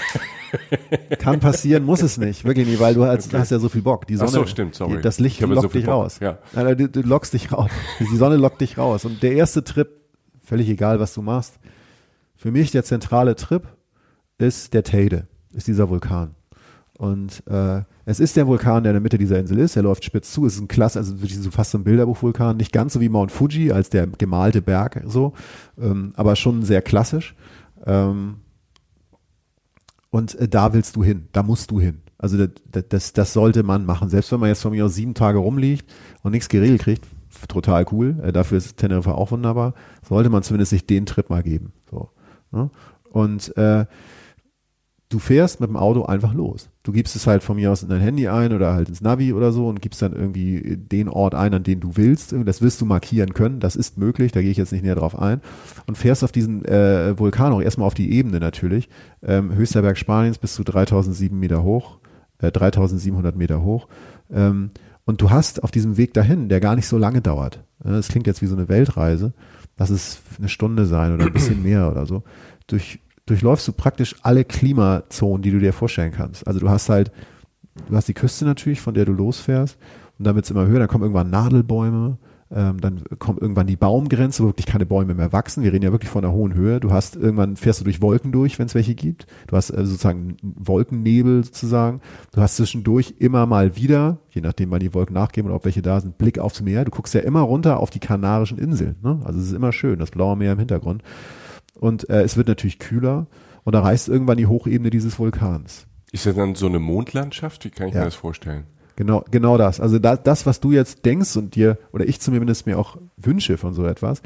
Kann passieren, muss es nicht. Wirklich nicht, weil du als, hast ja so viel Bock. Die Sonne, so, stimmt, sorry. das Licht so lockt viel dich Bock, raus. ja. Nein, du, du lockst dich raus. Die Sonne lockt dich raus. Und der erste Trip, völlig egal, was du machst, für mich der zentrale Trip ist der Teide, ist dieser Vulkan. Und äh, es ist der Vulkan, der in der Mitte dieser Insel ist. Er läuft spitz zu. Es ist ein klasse, also wirklich so fast so ein Bilderbuchvulkan. Nicht ganz so wie Mount Fuji als der gemalte Berg so, ähm, aber schon sehr klassisch. Ähm, und äh, da willst du hin, da musst du hin. Also das, das- das, sollte man machen. Selbst wenn man jetzt von mir aus sieben Tage rumliegt und nichts geregelt kriegt, total cool. Äh, dafür ist Teneriffa auch wunderbar. Sollte man zumindest sich den Trip mal geben. So, ne? Und äh, du fährst mit dem Auto einfach los. Du gibst es halt von mir aus in dein Handy ein oder halt ins Navi oder so und gibst dann irgendwie den Ort ein, an den du willst. Das wirst du markieren können. Das ist möglich. Da gehe ich jetzt nicht näher drauf ein. Und fährst auf diesen äh, Vulkan auch erstmal auf die Ebene natürlich. Ähm, höchster Berg Spaniens bis zu 3007 Meter hoch, äh, 3700 Meter hoch. Ähm, und du hast auf diesem Weg dahin, der gar nicht so lange dauert. Äh, Das klingt jetzt wie so eine Weltreise. Lass es eine Stunde sein oder ein bisschen mehr oder so. Durch, durchläufst du praktisch alle Klimazonen, die du dir vorstellen kannst. Also du hast halt, du hast die Küste natürlich, von der du losfährst und dann wird es immer höher, dann kommen irgendwann Nadelbäume, ähm, dann kommt irgendwann die Baumgrenze, wo wirklich keine Bäume mehr wachsen. Wir reden ja wirklich von einer hohen Höhe. Du hast irgendwann fährst du durch Wolken durch, wenn es welche gibt. Du hast äh, sozusagen Wolkennebel sozusagen. Du hast zwischendurch immer mal wieder, je nachdem, wann die Wolken nachgeben oder ob welche da sind, Blick aufs Meer. Du guckst ja immer runter auf die Kanarischen Inseln. Ne? Also es ist immer schön, das blaue Meer im Hintergrund. Und äh, es wird natürlich kühler und da reißt irgendwann die Hochebene dieses Vulkans. Ist das dann so eine Mondlandschaft? Wie kann ich Ja. mir das vorstellen? Genau, genau das. Also da, das, was du jetzt denkst und dir, oder ich zumindest mir auch wünsche von so etwas,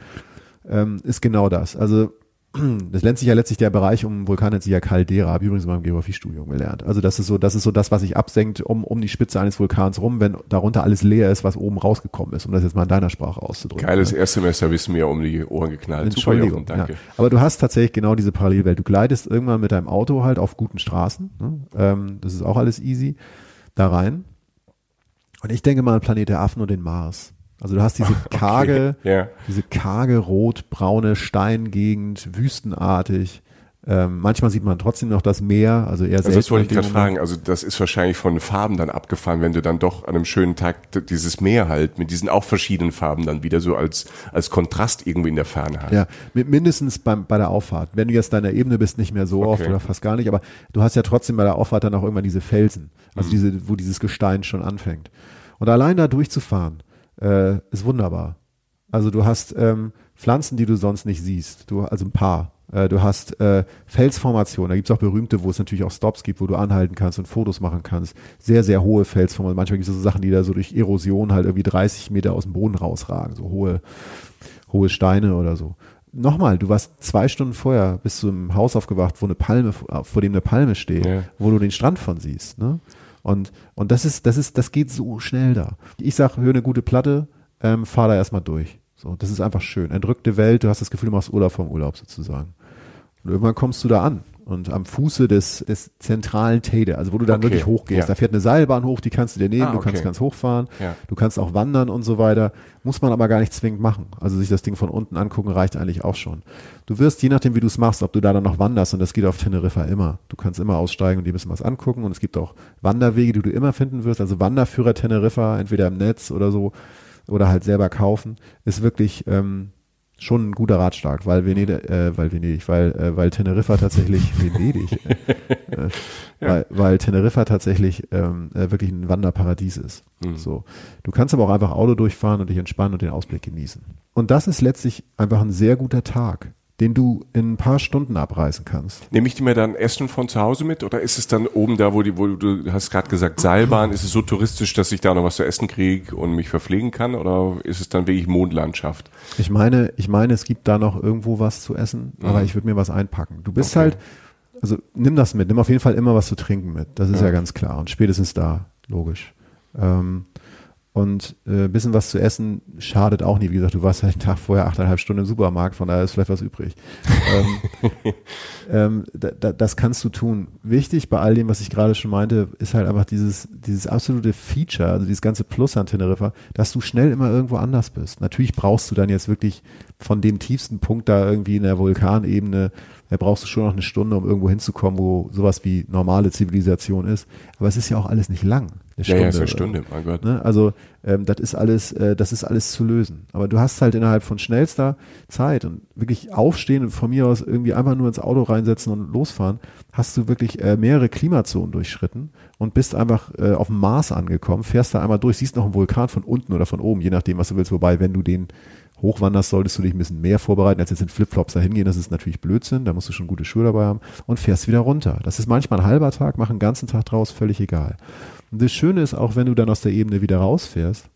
ähm, ist genau das. Also das nennt sich ja letztlich der Bereich um Vulkan nennt sich ja Caldera, habe ich übrigens in meinem Geografiestudium gelernt. Also das ist so, das ist so das, was sich absenkt um, um die Spitze eines Vulkans rum, wenn darunter alles leer ist, was oben rausgekommen ist, um das jetzt mal in deiner Sprache auszudrücken. Geiles Erstsemester wissen mir um die Ohren geknallt. Super, Entschuldigung, Jochen, danke. Ja. Aber du hast tatsächlich genau diese Parallelwelt. Du gleitest irgendwann mit deinem Auto halt auf guten Straßen. Ne? Ähm, das ist auch alles easy. Da rein. Und ich denke mal an Planet der Affen und den Mars. Also du hast diese karge, Ja. diese karge rot-braune Steingegend, wüstenartig. Ähm, manchmal sieht man trotzdem noch das Meer, also eher Also das wollte ich gerade fragen. Also das ist wahrscheinlich von den Farben dann abgefahren, wenn du dann doch an einem schönen Tag dieses Meer halt mit diesen auch verschiedenen Farben dann wieder so als, als Kontrast irgendwie in der Ferne hast. Ja, mit mindestens beim, bei der Auffahrt. Wenn du jetzt deiner Ebene bist, nicht mehr so oft Okay. oder fast gar nicht, aber du hast ja trotzdem bei der Auffahrt dann auch irgendwann diese Felsen, also diese, wo dieses Gestein schon anfängt. Und allein da durchzufahren, äh, ist wunderbar. Also du hast ähm, Pflanzen, die du sonst nicht siehst. Du, also ein paar. Äh, du hast äh, Felsformationen, da gibt es auch berühmte, wo es natürlich auch Stops gibt, wo du anhalten kannst und Fotos machen kannst. Sehr, sehr hohe Felsformationen. Manchmal gibt es so Sachen, die da so durch Erosion halt irgendwie 30 Meter aus dem Boden rausragen, so hohe, hohe Steine oder so. Nochmal, du warst zwei Stunden vorher, bist du im Haus aufgewacht, wo eine Palme, vor dem eine Palme steht, Ja. wo du den Strand von siehst. Ne? Und, und das ist, das ist, das geht so schnell da. Ich sag, hör eine gute Platte, ähm, fahr da erstmal durch. So, das ist einfach schön. Entrückte Welt, du hast das Gefühl, du machst Urlaub vom Urlaub sozusagen. Und irgendwann kommst du da an. Und am Fuße des, des zentralen Tede, also wo du dann Okay, wirklich hochgehst. ja. Da fährt eine Seilbahn hoch, die kannst du dir nehmen, Ah, du kannst okay. ganz hochfahren, Ja. du kannst auch wandern und so weiter. Muss man aber gar nicht zwingend machen. Also sich das Ding von unten angucken reicht eigentlich auch schon. Du wirst, je nachdem wie du es machst, ob du da dann noch wanderst, und das geht auf Teneriffa immer. Du kannst immer aussteigen und dir ein bisschen was angucken. Und es gibt auch Wanderwege, die du immer finden wirst. Also Wanderführer Teneriffa, entweder im Netz oder so, oder halt selber kaufen, ist wirklich ähm, schon ein guter Ratschlag, weil Venedig, äh, weil Venedig, weil, äh, weil Teneriffa tatsächlich, Venedig, äh, äh, weil, weil Teneriffa tatsächlich ähm, äh, wirklich ein Wanderparadies ist. So. Du kannst aber auch einfach Auto durchfahren und dich entspannen und den Ausblick genießen. Und das ist letztlich einfach ein sehr guter Tag, den du in ein paar Stunden abreißen kannst. Nehme ich die mir dann Essen von zu Hause mit oder ist es dann oben da, wo die, wo du du hast gerade gesagt Seilbahn, ist es so touristisch, dass ich da noch was zu essen kriege und mich verpflegen kann oder ist es dann wirklich Mondlandschaft? Ich meine, ich meine, es gibt da noch irgendwo was zu essen, aber ich würde mir was einpacken. Du bist Okay. halt, also nimm das mit, nimm auf jeden Fall immer was zu trinken mit. Das ist ja, ganz klar. Und spätestens da, logisch. Ähm, und äh, bisschen was zu essen schadet auch nie. Wie gesagt, du warst halt einen Tag vorher achteinhalb Stunden im Supermarkt, von daher ist vielleicht was übrig. ähm, ähm, da, da, das kannst du tun. Wichtig bei all dem, was ich gerade schon meinte, ist halt einfach dieses, dieses absolute Feature, also dieses ganze Plus an Teneriffa, dass du schnell immer irgendwo anders bist. Natürlich brauchst du dann jetzt wirklich von dem tiefsten Punkt da irgendwie in der Vulkanebene, da brauchst du schon noch eine Stunde, um irgendwo hinzukommen, wo sowas wie normale Zivilisation ist. Aber es ist ja auch alles nicht lang. Eine Ja, ja, ist eine Stunde, mein Gott. Ne? Also ähm, das ist alles, äh, das ist alles zu lösen. Aber du hast halt innerhalb von schnellster Zeit und wirklich aufstehen und von mir aus irgendwie einfach nur ins Auto reinsetzen und losfahren, hast du wirklich äh, mehrere Klimazonen durchschritten und bist einfach äh, auf dem Mars angekommen, fährst da einmal durch, siehst noch einen Vulkan von unten oder von oben, je nachdem, was du willst. Wobei, wenn du den hochwanderst, solltest du dich ein bisschen mehr vorbereiten, als jetzt in Flipflops da hingehen. Das ist natürlich Blödsinn, da musst du schon gute Schuhe dabei haben und fährst wieder runter. Das ist manchmal ein halber Tag, mach einen ganzen Tag draus, völlig egal. Und das Schöne ist auch, wenn du dann aus der Ebene wieder rausfährst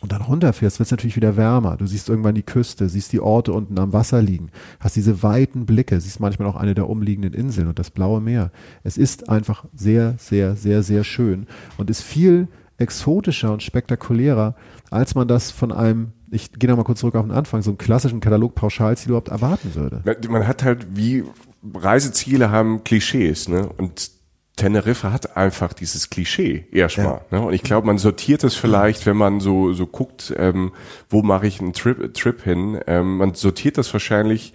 und dann runterfährst, wird es natürlich wieder wärmer. Du siehst irgendwann die Küste, siehst die Orte unten am Wasser liegen, hast diese weiten Blicke, siehst manchmal auch eine der umliegenden Inseln und das blaue Meer. Es ist einfach sehr, sehr, sehr, sehr schön und ist viel exotischer und spektakulärer, als man das von einem, ich gehe nochmal kurz zurück auf den Anfang, so einem klassischen Katalog Pauschalziel überhaupt erwarten würde. Man hat halt wie Reiseziele haben Klischees, ne? Und Teneriffa hat einfach dieses Klischee erstmal. Ne? Und ich glaube, man sortiert es vielleicht, wenn man so so guckt, ähm, wo mache ich einen Trip, Trip hin. Ähm, man sortiert das wahrscheinlich.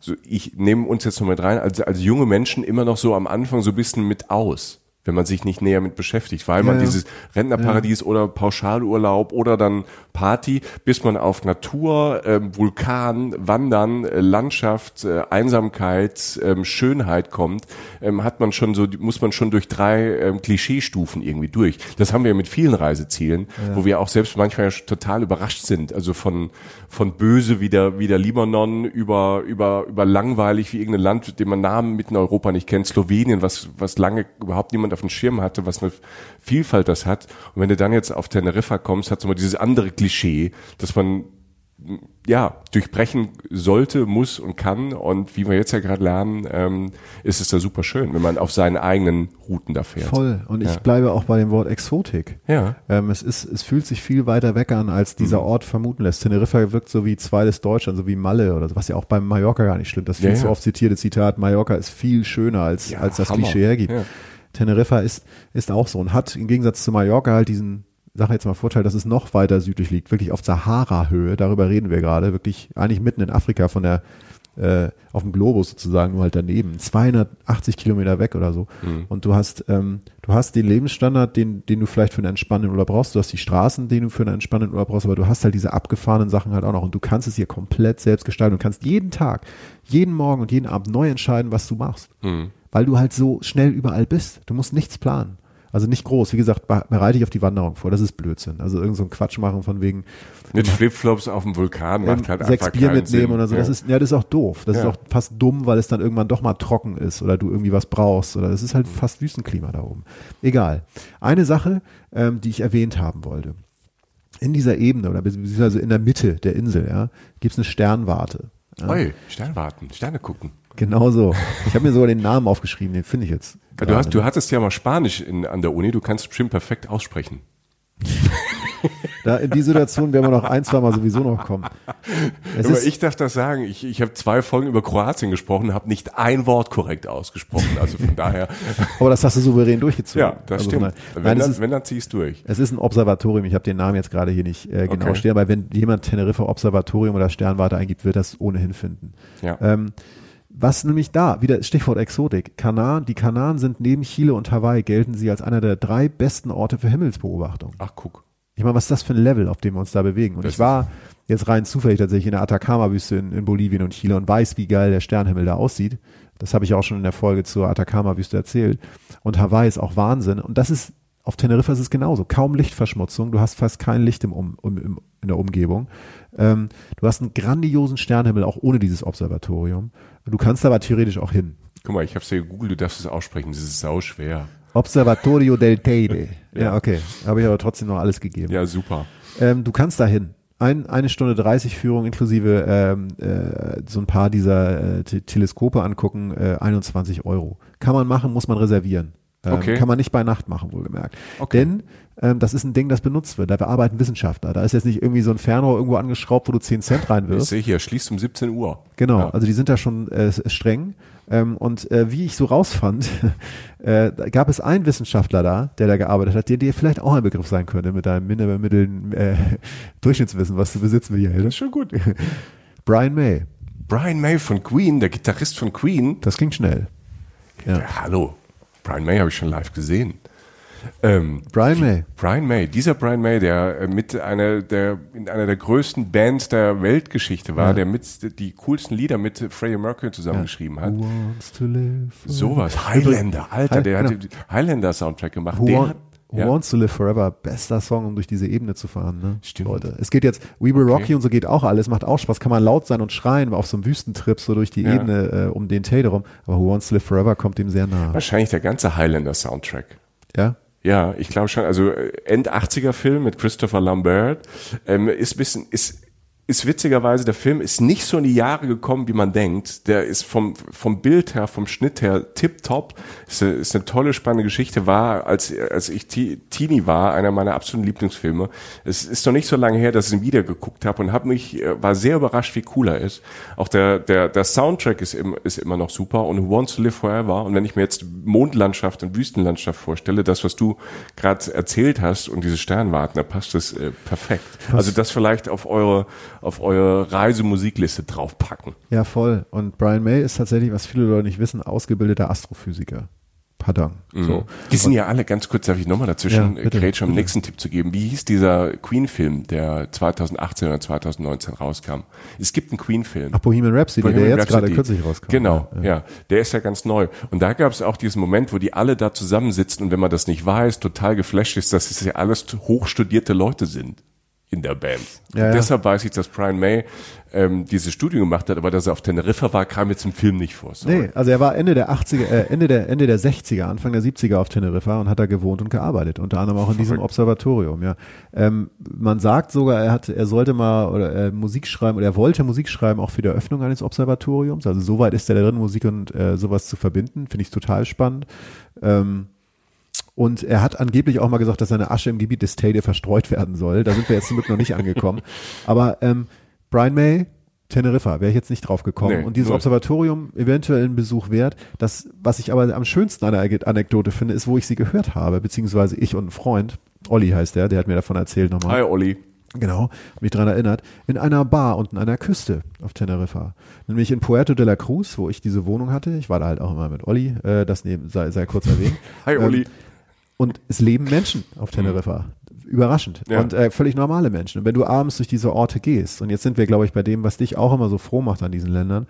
So, ich nehme uns jetzt noch mit rein, als, als junge Menschen immer noch so am Anfang so ein bisschen mit aus, wenn man sich nicht näher mit beschäftigt, weil man ja. dieses Rentnerparadies oder Pauschalurlaub oder dann Party, bis man auf Natur, ähm, Vulkan, Wandern, äh, Landschaft, äh, Einsamkeit, ähm, Schönheit kommt, ähm, hat man schon so, muss man schon durch drei ähm, Klischeestufen irgendwie durch. Das haben wir ja mit vielen Reisezielen, wo wir auch selbst manchmal ja total überrascht sind. Also von von böse wie der wie der Libanon über über über langweilig wie irgendein Land, den man Namen mitten in Europa nicht kennt, Slowenien, was was lange überhaupt niemand auf dem Schirm hatte, was eine Vielfalt das hat. Und wenn du dann jetzt auf Teneriffa kommst, hat mal dieses andere Klischee, dass man ja, durchbrechen sollte, muss und kann. Und wie wir jetzt ja gerade lernen, ähm, ist es da super schön, wenn man auf seinen eigenen Routen da fährt. Voll. Und ich Ja. bleibe auch bei dem Wort Exotik. Ja. Ähm, es ist, es fühlt sich viel weiter weg an, als dieser Mhm. Ort vermuten lässt. Teneriffa wirkt so wie zweites Deutschland, so wie Malle oder so, was ja auch beim Mallorca gar nicht stimmt. Das viel Ja, zu ja. oft zitierte Zitat, Mallorca ist viel schöner als, Ja, als das Hammer. Klischee hergibt. Teneriffa ist, ist auch so und hat im Gegensatz zu Mallorca halt diesen, sag jetzt mal Vorteil, dass es noch weiter südlich liegt, wirklich auf Sahara-Höhe, darüber reden wir gerade, wirklich eigentlich mitten in Afrika von der, äh, auf dem Globus sozusagen, nur halt daneben, 280 Kilometer weg oder so. Und du hast, ähm, du hast den Lebensstandard, den, den du vielleicht für einen entspannenden Urlaub brauchst, du hast die Straßen, den du für einen entspannenden Urlaub brauchst, aber du hast halt diese abgefahrenen Sachen halt auch noch. Und du kannst es hier komplett selbst gestalten. Und kannst jeden Tag, jeden Morgen und jeden Abend neu entscheiden, was du machst. Weil du halt so schnell überall bist. Du musst nichts planen. Also nicht groß. Wie gesagt, be- bereite dich auf die Wanderung vor. Das ist Blödsinn. Also irgend so ein Quatsch machen von wegen Mit Flipflops auf dem Vulkan macht halt ähm, sechs einfach Bier keinen mitnehmen Sinn. oder so. Das Ja. ist, ja, das ist auch doof. Das ist Ja. auch fast dumm, weil es dann irgendwann doch mal trocken ist oder du irgendwie was brauchst oder es ist Mhm. halt fast Wüstenklima da oben. Egal. Eine Sache, ähm, die ich erwähnt haben wollte. In dieser Ebene oder beziehungsweise in der Mitte der Insel, ja, gibt's eine Sternwarte. Ja, Oi, Sterne warten, Sterne gucken. Genau so. Ich habe mir sogar den Namen aufgeschrieben, den finde ich jetzt. Ja, du, hast, du hattest ja mal Spanisch in, an der Uni, du kannst bestimmt perfekt aussprechen. da, in die Situation werden wir noch ein, zwei Mal sowieso noch kommen. Es Aber ich darf das sagen, ich, ich habe zwei Folgen über Kroatien gesprochen, habe nicht ein Wort korrekt ausgesprochen. Also von daher, aber das hast du souverän durchgezogen. ja, das Also stimmt. daher- Wenn, Nein, dann, ist, wenn, dann ziehst du durch. Es ist ein Observatorium. Ich habe den Namen jetzt gerade hier nicht äh, genau Okay. stehen, aber wenn jemand Teneriffa Observatorium oder Sternwarte eingibt, wird das ohnehin finden. Ja. Ähm, was nämlich da, wieder Stichwort Exotik, Kanaren, die Kanaren sind neben Chile und Hawaii gelten sie als einer der drei besten Orte für Himmelsbeobachtung. Ach, guck. Ich meine, was ist das für ein Level, auf dem wir uns da bewegen? Und Das ich war jetzt rein zufällig tatsächlich in der Atacama-Wüste in, in Bolivien und Chile und weiß, wie geil der Sternhimmel da aussieht. Das habe ich auch schon in der Folge zur Atacama-Wüste erzählt. Und Hawaii ist auch Wahnsinn. Und das ist, auf Teneriffa ist es genauso. Kaum Lichtverschmutzung. Du hast fast kein Licht im, um, um, im, in der Umgebung. Ähm, du hast einen grandiosen Sternhimmel, auch ohne dieses Observatorium. Du kannst aber theoretisch auch hin. Guck mal, ich habe es dir gegoogelt, du darfst es aussprechen, das ist sau schwer. Observatorio del Teide. Ja, Ja. okay. Habe ich aber trotzdem noch alles gegeben. Ja, super. Ähm, du kannst dahin. Ein, eine Stunde 30 Führung inklusive ähm, äh, so ein paar dieser äh, Te- Teleskope angucken, äh, 21 Euro. Kann man machen, muss man reservieren. Ähm, Okay. Kann man nicht bei Nacht machen, wohlgemerkt. Okay. Denn ähm, das ist ein Ding, das benutzt wird. Da arbeiten Wissenschaftler. Da ist jetzt nicht irgendwie so ein Fernrohr irgendwo angeschraubt, wo du 10 Cent Ich reinwirfst. sehe hier, schließt um 17 Uhr. Genau, Ja. also die sind da schon äh, streng. Ähm, und äh, wie ich so rausfand, äh, gab es einen Wissenschaftler da, der da gearbeitet hat, der dir vielleicht auch ein Begriff sein könnte mit deinem minder- mitteln äh, Durchschnittswissen, was du besitzen, Michael. Das ist schon gut. Brian May, Brian May von Queen, der Gitarrist von Queen. das ging schnell. Ja. Ja, hallo. Brian May habe ich schon live gesehen. Ähm, Brian May. Brian May, dieser Brian May, der äh, mit einer der in einer der größten Bands der Weltgeschichte war, Ja. der mit die coolsten Lieder mit Freddie Mercury zusammengeschrieben hat. Who wants to live? Sowas. Highlander, Alter, der Genau. hat den Highlander Soundtrack gemacht. Who, der want, ja. Wants to Live Forever, bester Song, um durch diese Ebene zu fahren. Ne? Stimmt. Leute. Es geht jetzt, We Will Rocky und so geht auch alles, macht auch Spaß, kann man laut sein und schreien auf so einem Wüstentrip so durch die Ja. Ebene äh, um den Tade rum. Aber Who Wants to Live Forever kommt dem sehr nah. Wahrscheinlich der ganze Highlander Soundtrack. Ja? Ja, ich glaube schon. Also End 80er Film mit Christopher Lambert ähm, ist bisschen ist ist witzigerweise der Film ist nicht so in die Jahre gekommen, wie man denkt. Der ist vom vom Bild her, vom Schnitt her tipptopp. Ist, eine- ist eine tolle spannende Geschichte. War als als ich Te- Teenie war einer meiner absoluten Lieblingsfilme. Es ist noch nicht so lange her, dass ich ihn wieder geguckt habe und habe mich äh, war sehr überrascht, wie cool er ist. Auch der der der Soundtrack ist im, ist immer noch super und Who Wants to Live Forever. Und wenn ich mir jetzt Mondlandschaft und Wüstenlandschaft vorstelle, das was du gerade erzählt hast und diese Sternwarten, da passt das äh, perfekt. Also das vielleicht auf eure auf eure Reisemusikliste draufpacken. Ja, voll. Und Brian May ist tatsächlich, was viele Leute nicht wissen, ausgebildeter Astrophysiker. Pardon. So. Die sind ja alle, ganz kurz darf ich nochmal dazwischen Ja, bitte, Grätsch, um nächsten Tipp zu geben. Wie hieß dieser Queen-Film, der 2018 oder 2019 rauskam? Es gibt einen Queen-Film. Ach, Bohemian Rhapsody, Bohemian der jetzt gerade Rhapsody. kürzlich rauskam. Genau, Ja, ja, ja. Der ist ja ganz neu. Und da gab es auch diesen Moment, wo die alle da zusammensitzen und wenn man das nicht weiß, total geflasht ist, dass es ja alles hochstudierte Leute sind in der Band. Ja, ja. Deshalb weiß ich, dass Brian May ähm, dieses Studium gemacht hat, aber dass er auf Teneriffa war, kam jetzt im Film nicht vor. Sorry. Nee, also er war Ende der 80er, äh, Ende der, Ende der 60er, Anfang der 70er auf Teneriffa und hat da gewohnt und gearbeitet, unter anderem auch in diesem Observatorium, ja. Ähm, man sagt sogar, er hat, er sollte mal oder äh, Musik schreiben oder er wollte Musik schreiben auch für die Eröffnung eines Observatoriums. Also soweit ist er da drin, Musik und äh, sowas zu verbinden, finde ich total spannend. Ähm, und er hat angeblich auch mal gesagt, dass seine Asche im Gebiet des Teide verstreut werden soll. Da sind wir jetzt zum Glück noch nicht angekommen. Aber ähm, Brian May, Teneriffa, wäre ich jetzt nicht drauf gekommen. Nee, und dieses null. Observatorium eventuell einen Besuch wert. Das, was ich aber am schönsten an der Anekdote finde, ist, wo ich sie gehört habe, beziehungsweise ich und ein Freund, Olli heißt der, der hat mir davon erzählt nochmal. Hi Olli. Genau, mich dran erinnert, in einer Bar unten an der Küste auf Teneriffa. Nämlich in Puerto de la Cruz, wo ich diese Wohnung hatte. Ich war da halt auch immer mit Olli, äh, das neben, sei, sei kurz erwähnt. Hi Olli. Ähm, und es leben Menschen auf Teneriffa. Überraschend. Ja. Und äh, völlig normale Menschen. Und wenn du abends durch diese Orte gehst, und jetzt sind wir, glaube ich, bei dem, was dich auch immer so froh macht an diesen Ländern,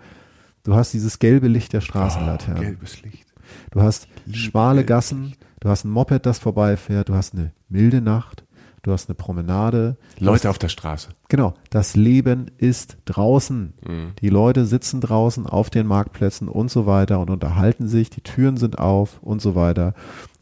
du hast dieses gelbe Licht der Straßenlaternen. Gelbes Licht. Du hast schmale Gassen, du hast ein Moped, das vorbeifährt, du hast eine milde Nacht, du hast eine Promenade. Leute auf der Straße. Genau, das Leben ist draußen. Mhm. Die Leute sitzen draußen auf den Marktplätzen und so weiter und unterhalten sich, die Türen sind auf und so weiter.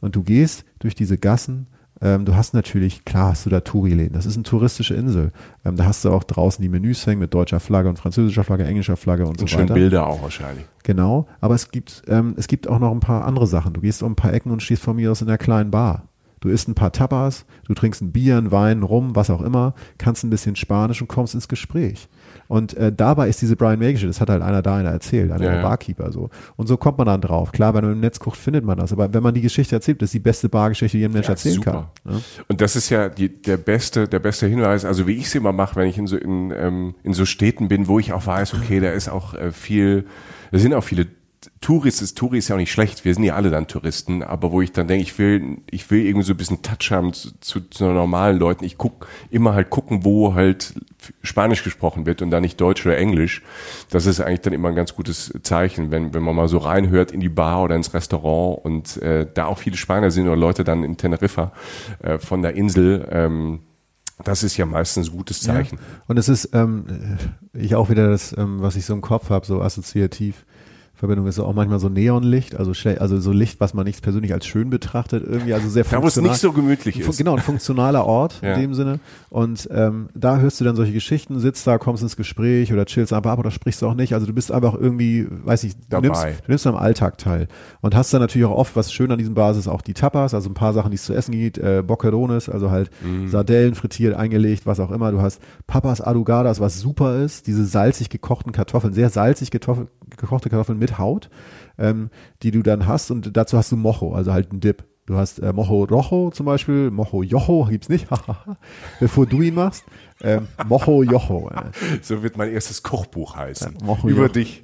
Und du gehst durch diese Gassen. Ähm, du hast natürlich, klar hast du da Touri-Läden. Das ist eine touristische Insel. Ähm, da hast du auch draußen die Menüs hängen mit deutscher Flagge und französischer Flagge, englischer Flagge und, Und so schön weiter. Bilder auch wahrscheinlich. Genau, aber es gibt, ähm, es gibt auch noch ein paar andere Sachen. Du gehst um ein paar Ecken und stehst von mir aus in einer kleinen Bar. Du isst ein paar Tapas, du trinkst ein Bier, ein Wein, ein Rum, was auch immer, kannst ein bisschen Spanisch und kommst ins Gespräch. Und äh, dabei ist diese Brian May Geschichte, das hat halt einer da einer erzählt, einer ja. Barkeeper so. Und so kommt man dann drauf. Klar, wenn man im Netz guckt, findet man das. Aber wenn man die Geschichte erzählt, das ist die beste Bargeschichte, die ein Mensch Ja, erzählen super. kann. Ne? Und das ist ja die, der beste, der beste Hinweis, also wie ich es immer mache, wenn ich in so in, ähm, in so Städten bin, wo ich auch weiß, okay, da ist auch äh, viel, da sind auch viele Touris, Touri ist ja auch nicht schlecht, wir sind ja alle dann Touristen, aber wo ich dann denke, ich will, ich will irgendwie so ein bisschen Touch haben zu, zu, zu normalen Leuten. Ich guck immer halt gucken, wo halt Spanisch gesprochen wird und dann nicht Deutsch oder Englisch. Das ist eigentlich dann immer ein ganz gutes Zeichen, wenn, wenn man mal so reinhört in die Bar oder ins Restaurant und äh, da auch viele Spanier sind oder Leute dann in Teneriffa äh, von der Insel. Ähm, das ist ja meistens ein gutes Zeichen. Und es ist, ähm, ich auch wieder das, ähm, was ich so im Kopf habe, so assoziativ. Verbindung ist auch manchmal so Neonlicht, also also so Licht, was man nicht persönlich als schön betrachtet, irgendwie, also sehr Da, wo es funktional. nicht so gemütlich ist. Genau, ein funktionaler Ort Ja. in dem Sinne. Und ähm, da hörst du dann solche Geschichten, sitzt da, kommst ins Gespräch oder chillst einfach ab oder sprichst du auch nicht. Also du bist einfach irgendwie, weiß ich, du nimmst, du nimmst am Alltag teil. Und hast dann natürlich auch oft, was schön an diesem Basis, auch die Tapas, also ein paar Sachen, die es zu essen gibt, äh, Boccherones, also halt Mhm. Sardellen frittiert, eingelegt, was auch immer. Du hast Papas Adugadas, was super ist, diese salzig gekochten Kartoffeln, sehr salzig gekochte Kartoffeln mit Haut, ähm, die du dann hast und dazu hast du Mocho, also halt einen Dip. Du hast äh, Mojo Rojo zum Beispiel, Mojo Jojo gibt's nicht, bevor du ihn machst. Ähm, Mojo Jojo. Äh. So wird mein erstes Kochbuch heißen. Ja, Mocho über dich.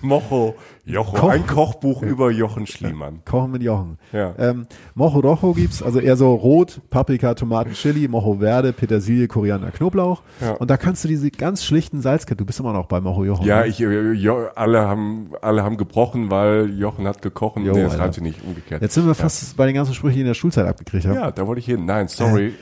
Mocho Jocho. Koch- Ein Kochbuch über Jochen Schliemann. Kochen mit Jochen. Ja. Ähm, Mojo Rojo gibt's, also eher so rot, Paprika, Tomaten, Chili, Mojo Verde, Petersilie, Koriander, Knoblauch. Ja. Und da kannst du diese ganz schlichten Salzkette, du bist immer noch bei Mojo Jojo. Ja, ne? ich, äh, jo, alle haben, alle haben gebrochen, weil Jochen hat gekochen. Jo, nee, das reimt sich nicht umgekehrt. Jetzt sind wir fast bei den ganzen Sprüchen, die ich in der Schulzeit abgekriegt habe. ja, da wollte ich hin. Nein, sorry.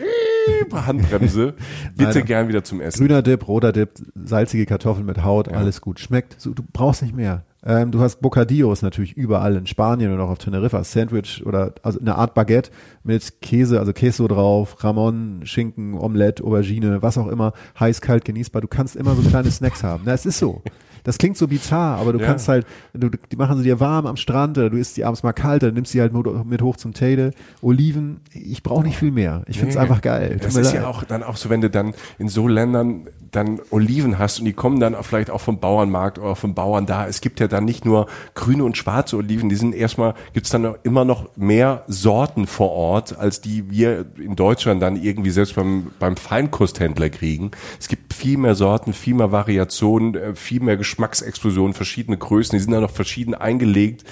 Handbremse. Bitte Nein. gern wieder zum Essen. Grüner Dip, roter Dip, salzige Kartoffeln mit Haut, alles gut. Schmeckt. So, du brauchst nicht mehr. Ähm, du hast Bocadillos natürlich überall in Spanien und auch auf Teneriffa. Sandwich oder also eine Art Baguette mit Käse, also Queso drauf, Ramon, Schinken, Omelette, Aubergine, was auch immer. Heiß, kalt, genießbar. Du kannst immer so kleine Snacks haben. Na, es ist so. Das klingt so bizarr, aber du Ja. kannst halt, du, die machen sie dir warm am Strand oder du isst die abends mal kalt, dann nimmst sie halt mit, hoch zum Tade. Oliven, ich brauche nicht viel mehr. Ich find's Nee. einfach geil. Das ist ja leid. auch dann auch so, wenn du dann in so Ländern dann Oliven hast und die kommen dann auch vielleicht auch vom Bauernmarkt oder vom Bauern da. Es gibt ja dann nicht nur grüne und schwarze Oliven, die sind erstmal, gibt's dann immer noch mehr Sorten vor Ort, als die wir in Deutschland dann irgendwie selbst beim, beim Feinkosthändler kriegen. Es gibt viel mehr Sorten, viel mehr Variationen, äh, viel mehr Geschmacksexplosionen, verschiedene Größen, die sind dann noch verschieden eingelegt.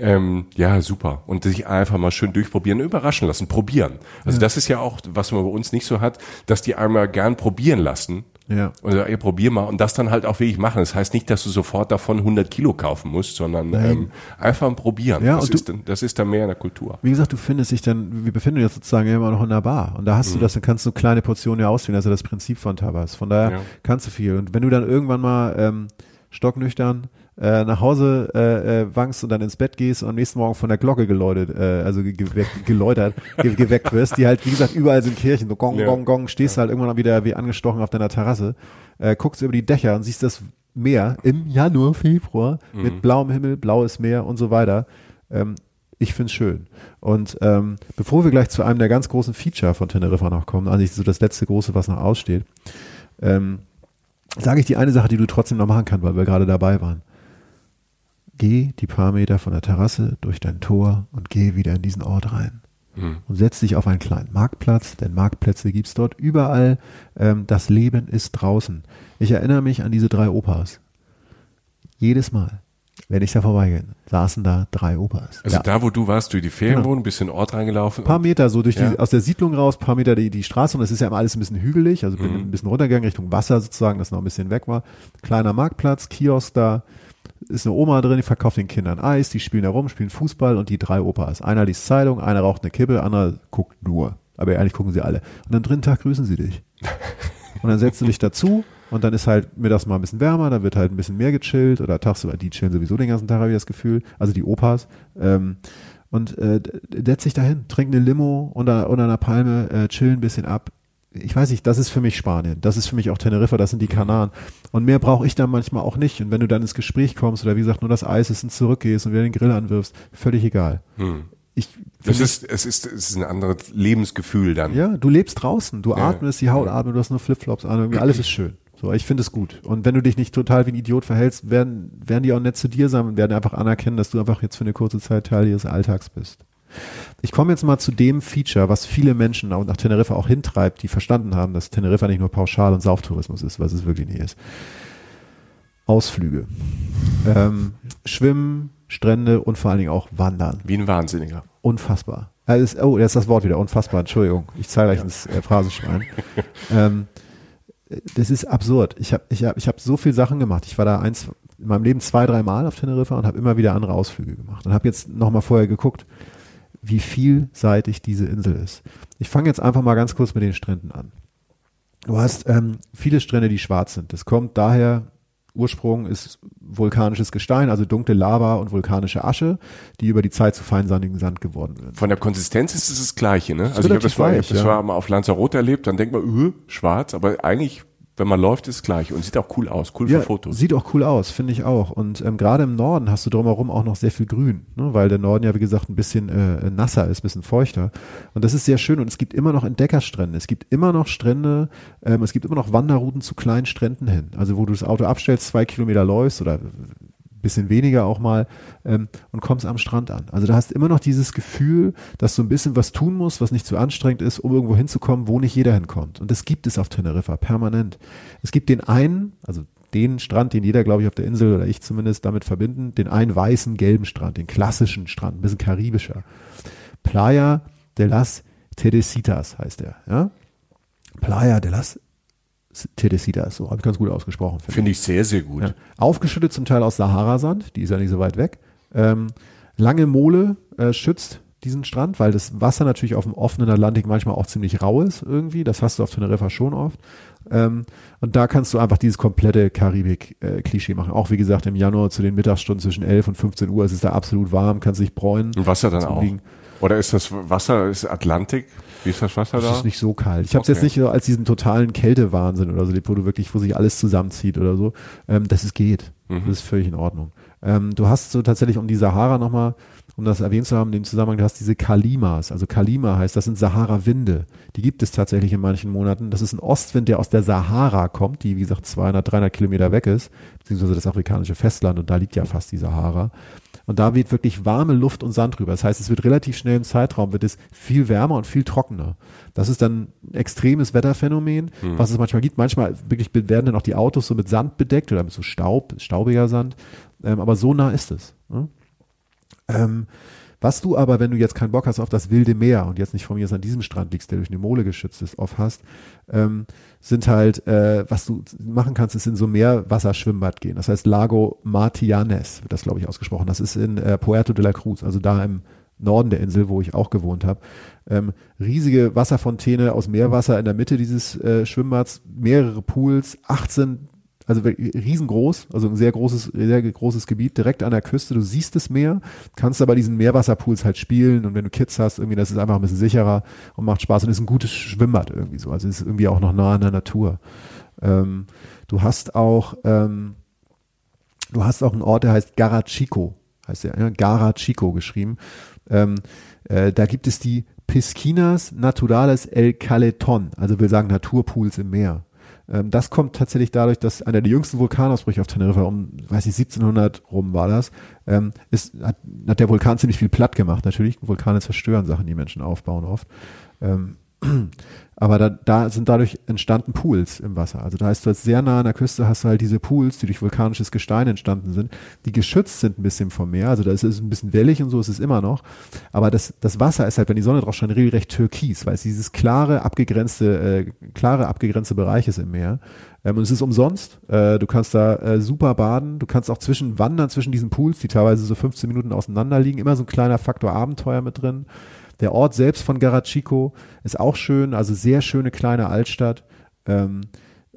Ähm, ja, super. Und sich einfach mal schön durchprobieren, überraschen lassen, probieren. Also das ist ja auch, was man bei uns nicht so hat, dass die einmal gern probieren lassen. Ja. Und sagen, ey, probier mal. Und das dann halt auch wirklich machen. Das heißt nicht, dass du sofort davon 100 Kilo kaufen musst, sondern ähm, einfach probieren. Ja, das, und du- ist, dann- das ist dann mehr in der Kultur. Wie gesagt, du findest dich dann, wir befinden uns sozusagen immer noch in der Bar. Und da hast du das, dann kannst du kleine Portionen ja auswählen. Also das Prinzip von Tabas. Von daher Ja. kannst du viel. Und wenn du dann irgendwann mal ähm, stocknüchtern äh, nach Hause äh, äh, wankst und dann ins Bett gehst und am nächsten Morgen von der Glocke geläutet, äh, also ge geweckt, geläutert, ge geweckt wirst, die halt, wie gesagt, überall sind Kirchen, so gong, Ja. gong, gong, stehst halt irgendwann wieder wie angestochen auf deiner Terrasse, äh, guckst über die Dächer und siehst das Meer im Januar, Februar mit blauem Himmel, blaues Meer und so weiter. Ähm, ich find's schön. Und ähm, bevor wir gleich zu einem der ganz großen Feature von Teneriffa noch kommen, eigentlich so das letzte große, was noch aussteht, ähm, sage ich die eine Sache, die du trotzdem noch machen kannst, weil wir gerade dabei waren. Geh die paar Meter von der Terrasse durch dein Tor und geh wieder in diesen Ort rein. Und setz dich auf einen kleinen Marktplatz, denn Marktplätze gibt's dort überall. Ähm, das Leben ist draußen. Ich erinnere mich an diese drei Opas. Jedes Mal, wenn ich da vorbeigehe, saßen da drei Opas. Also Ja. da, wo du warst, durch die Ferien Genau. den Ort reingelaufen. paar Meter so durch Ja. die, aus der Siedlung raus, paar Meter die, die Straße und es ist ja immer alles ein bisschen hügelig, also bin ein bisschen runtergegangen Richtung Wasser sozusagen, das noch ein bisschen weg war. Kleiner Marktplatz, Kiosk da, ist eine Oma drin, die verkauft den Kindern Eis, die spielen da rum, spielen Fußball und die drei Opas. Einer liest Zeitung, einer raucht eine Kippe, einer guckt nur. Aber eigentlich gucken sie alle. Und am dritten Tag grüßen sie dich. Und dann setzt du dich dazu und dann ist halt mittags mal ein bisschen wärmer, dann wird halt ein bisschen mehr gechillt oder tagsüber, die chillen sowieso den ganzen Tag, habe ich das Gefühl. Also die Opas. Ähm, und äh, setzt sich dahin, trinkt eine Limo unter, unter einer Palme, äh, chillen ein bisschen ab. Ich weiß nicht, das ist für mich Spanien, das ist für mich auch Teneriffa, das sind die Kanaren. Und mehr brauche ich dann manchmal auch nicht. Und wenn du dann ins Gespräch kommst oder wie gesagt nur das Eis ist und zurückgehst und wieder den Grill anwirfst, völlig egal. Hm. Ich, Das ist, es ist, es ist ein anderes Lebensgefühl dann. ja, du lebst draußen, du Ja. atmest, die Haut atmet, du hast nur Flipflops an, irgendwie alles ist schön. So, ich finde es gut. Und wenn du dich nicht total wie ein Idiot verhältst, werden, werden die auch nett zu dir sein und werden einfach anerkennen, dass du einfach jetzt für eine kurze Zeit Teil ihres Alltags bist. Ich komme jetzt mal zu dem Feature, was viele Menschen auch nach Teneriffa auch hintreibt, die verstanden haben, dass Teneriffa nicht nur Pauschal- und Sauftourismus ist, was es wirklich nicht ist. Ausflüge. Ähm, Schwimmen, Strände und vor allen Dingen auch Wandern. Wie ein Wahnsinniger. Unfassbar. Ist, oh, jetzt das Wort wieder. Unfassbar. Entschuldigung. Ich zeige gleich ins äh, Phrasenschwein. ähm, das ist absurd. Ich habe ich hab, ich hab so viel Sachen gemacht. Ich war da eins in meinem Leben zwei, drei Mal auf Teneriffa und habe immer wieder andere Ausflüge gemacht und habe jetzt nochmal vorher geguckt, wie vielseitig diese Insel ist. Ich fange jetzt einfach mal ganz kurz mit den Stränden an. Du hast ähm, viele Strände, die schwarz sind. Das kommt daher, Ursprung ist vulkanisches Gestein, also dunkle Lava und vulkanische Asche, die über die Zeit zu feinsandigem Sand geworden sind. Von der Konsistenz ist es das Gleiche, ne? Also ich habe das, mal, ich hab weich, das ja. mal auf Lanzarote erlebt, dann denkt man, öh, schwarz, aber eigentlich, wenn man läuft, ist es gleich und sieht auch cool aus, cool für Fotos. Sieht auch cool aus, finde ich auch. Und ähm, gerade im Norden hast du drumherum auch noch sehr viel Grün, ne? weil der Norden ja, wie gesagt, ein bisschen äh, nasser ist, ein bisschen feuchter. Und das ist sehr schön. Und es gibt immer noch Entdeckerstrände. Es gibt immer noch Strände, ähm, es gibt immer noch Wanderrouten zu kleinen Stränden hin. Also wo du das Auto abstellst, zwei Kilometer läufst oder bisschen weniger auch mal ähm, und kommst am Strand an. Also da hast immer noch dieses Gefühl, dass du ein bisschen was tun musst, was nicht zu anstrengend ist, um irgendwo hinzukommen, wo nicht jeder hinkommt. Und das gibt es auf Teneriffa permanent. Es gibt den einen, also den Strand, den jeder, glaube ich, auf der Insel oder ich zumindest damit verbinden, den einen weißen, gelben Strand, den klassischen Strand, ein bisschen karibischer. Playa de las Teresitas heißt er. Ja? Playa de las Teresitas, so habe ich ganz gut ausgesprochen. finde ich. Finde ich sehr, sehr gut. Ja. Aufgeschüttet zum Teil aus Saharasand, die ist ja nicht so weit weg. Ähm, lange Mole äh, schützt diesen Strand, weil das Wasser natürlich auf dem offenen Atlantik manchmal auch ziemlich rau ist irgendwie. Das hast du auf Teneriffa schon oft. Ähm, und da kannst du einfach dieses komplette Karibik-Klischee machen. Auch wie gesagt im Januar zu den Mittagsstunden zwischen 11 und 15 Uhr. Es ist da absolut warm, kannst dich bräunen. Und Wasser dann auch. Liegen. Oder ist das Wasser, ist Atlantik? Wie ist das Wasser Es da? ist nicht so kalt. Ich habe es jetzt Okay. nicht so als diesen totalen Kältewahnsinn oder so, wo du wirklich, wo sich alles zusammenzieht oder so. Ähm, das ist geht. Mhm. Das ist völlig in Ordnung. Ähm, du hast so tatsächlich um die Sahara nochmal, um das erwähnt zu haben, in dem Zusammenhang, du hast diese Kalimas. Also Kalima heißt, das sind Sahara-Winde. Die gibt es tatsächlich in manchen Monaten. Das ist ein Ostwind, der aus der Sahara kommt, die wie gesagt 200, 300 Kilometer weg ist, beziehungsweise das afrikanische Festland und da liegt ja fast die Sahara. Und da weht wirklich warme Luft und Sand drüber. Das heißt, es wird relativ schnell im Zeitraum, wird es viel wärmer und viel trockener. Das ist dann ein extremes Wetterphänomen, was es manchmal gibt. Manchmal wirklich werden dann auch die Autos so mit Sand bedeckt oder mit so Staub, staubiger Sand. Ähm, aber so nah ist es. Ne? Ähm, was du aber, wenn du jetzt keinen Bock hast auf das wilde Meer und jetzt nicht von mir an diesem Strand liegst, der durch eine Mole geschützt ist, off hast, ähm, sind halt, äh, was du machen kannst, ist in so Meerwasserschwimmbad gehen. Das heißt Lago Martianes, wird das glaube ich ausgesprochen. Das ist in äh, Puerto de la Cruz, also da im Norden der Insel, wo ich auch gewohnt habe. Ähm, riesige Wasserfontäne aus Meerwasser in der Mitte dieses äh, Schwimmbads, mehrere Pools, 18 also riesengroß, also ein sehr großes, sehr großes Gebiet direkt an der Küste. Du siehst das Meer, kannst aber diesen Meerwasserpools halt spielen und wenn du Kids hast, irgendwie, das ist einfach ein bisschen sicherer und macht Spaß und ist ein gutes Schwimmbad irgendwie so. Also ist irgendwie auch noch nah an der Natur. Ähm, du hast auch, ähm, du hast auch einen Ort, der heißt Garachico, heißt der, ja, Garachico geschrieben. Ähm, äh, da gibt es die Piscinas Naturales El Caleton, also will sagen Naturpools im Meer. Ähm, das kommt tatsächlich dadurch, dass einer der jüngsten Vulkanausbrüche auf Teneriffa, um, weiß ich, 1700 rum war das, ähm, ist, hat, hat der Vulkan ziemlich viel platt gemacht. Natürlich, Vulkane zerstören Sachen, die Menschen aufbauen oft. Ähm, Aber da, da sind dadurch entstanden Pools im Wasser. Also da heißt du sehr nah an der Küste hast du halt diese Pools, die durch vulkanisches Gestein entstanden sind, die geschützt sind ein bisschen vom Meer. Also da ist es ein bisschen wellig und so ist es immer noch. Aber das, das Wasser ist halt, wenn die Sonne drauf scheint, regelrecht türkis, weil es dieses klare, abgegrenzte, äh, klare, abgegrenzte Bereich ist im Meer. Ähm, und es ist umsonst. Äh, du kannst da äh, super baden. Du kannst auch zwischen wandern, zwischen diesen Pools, die teilweise so 15 Minuten auseinander liegen. Immer so ein kleiner Faktor Abenteuer mit drin. Der Ort selbst von Garachico ist auch schön, also sehr schöne kleine Altstadt. Ähm,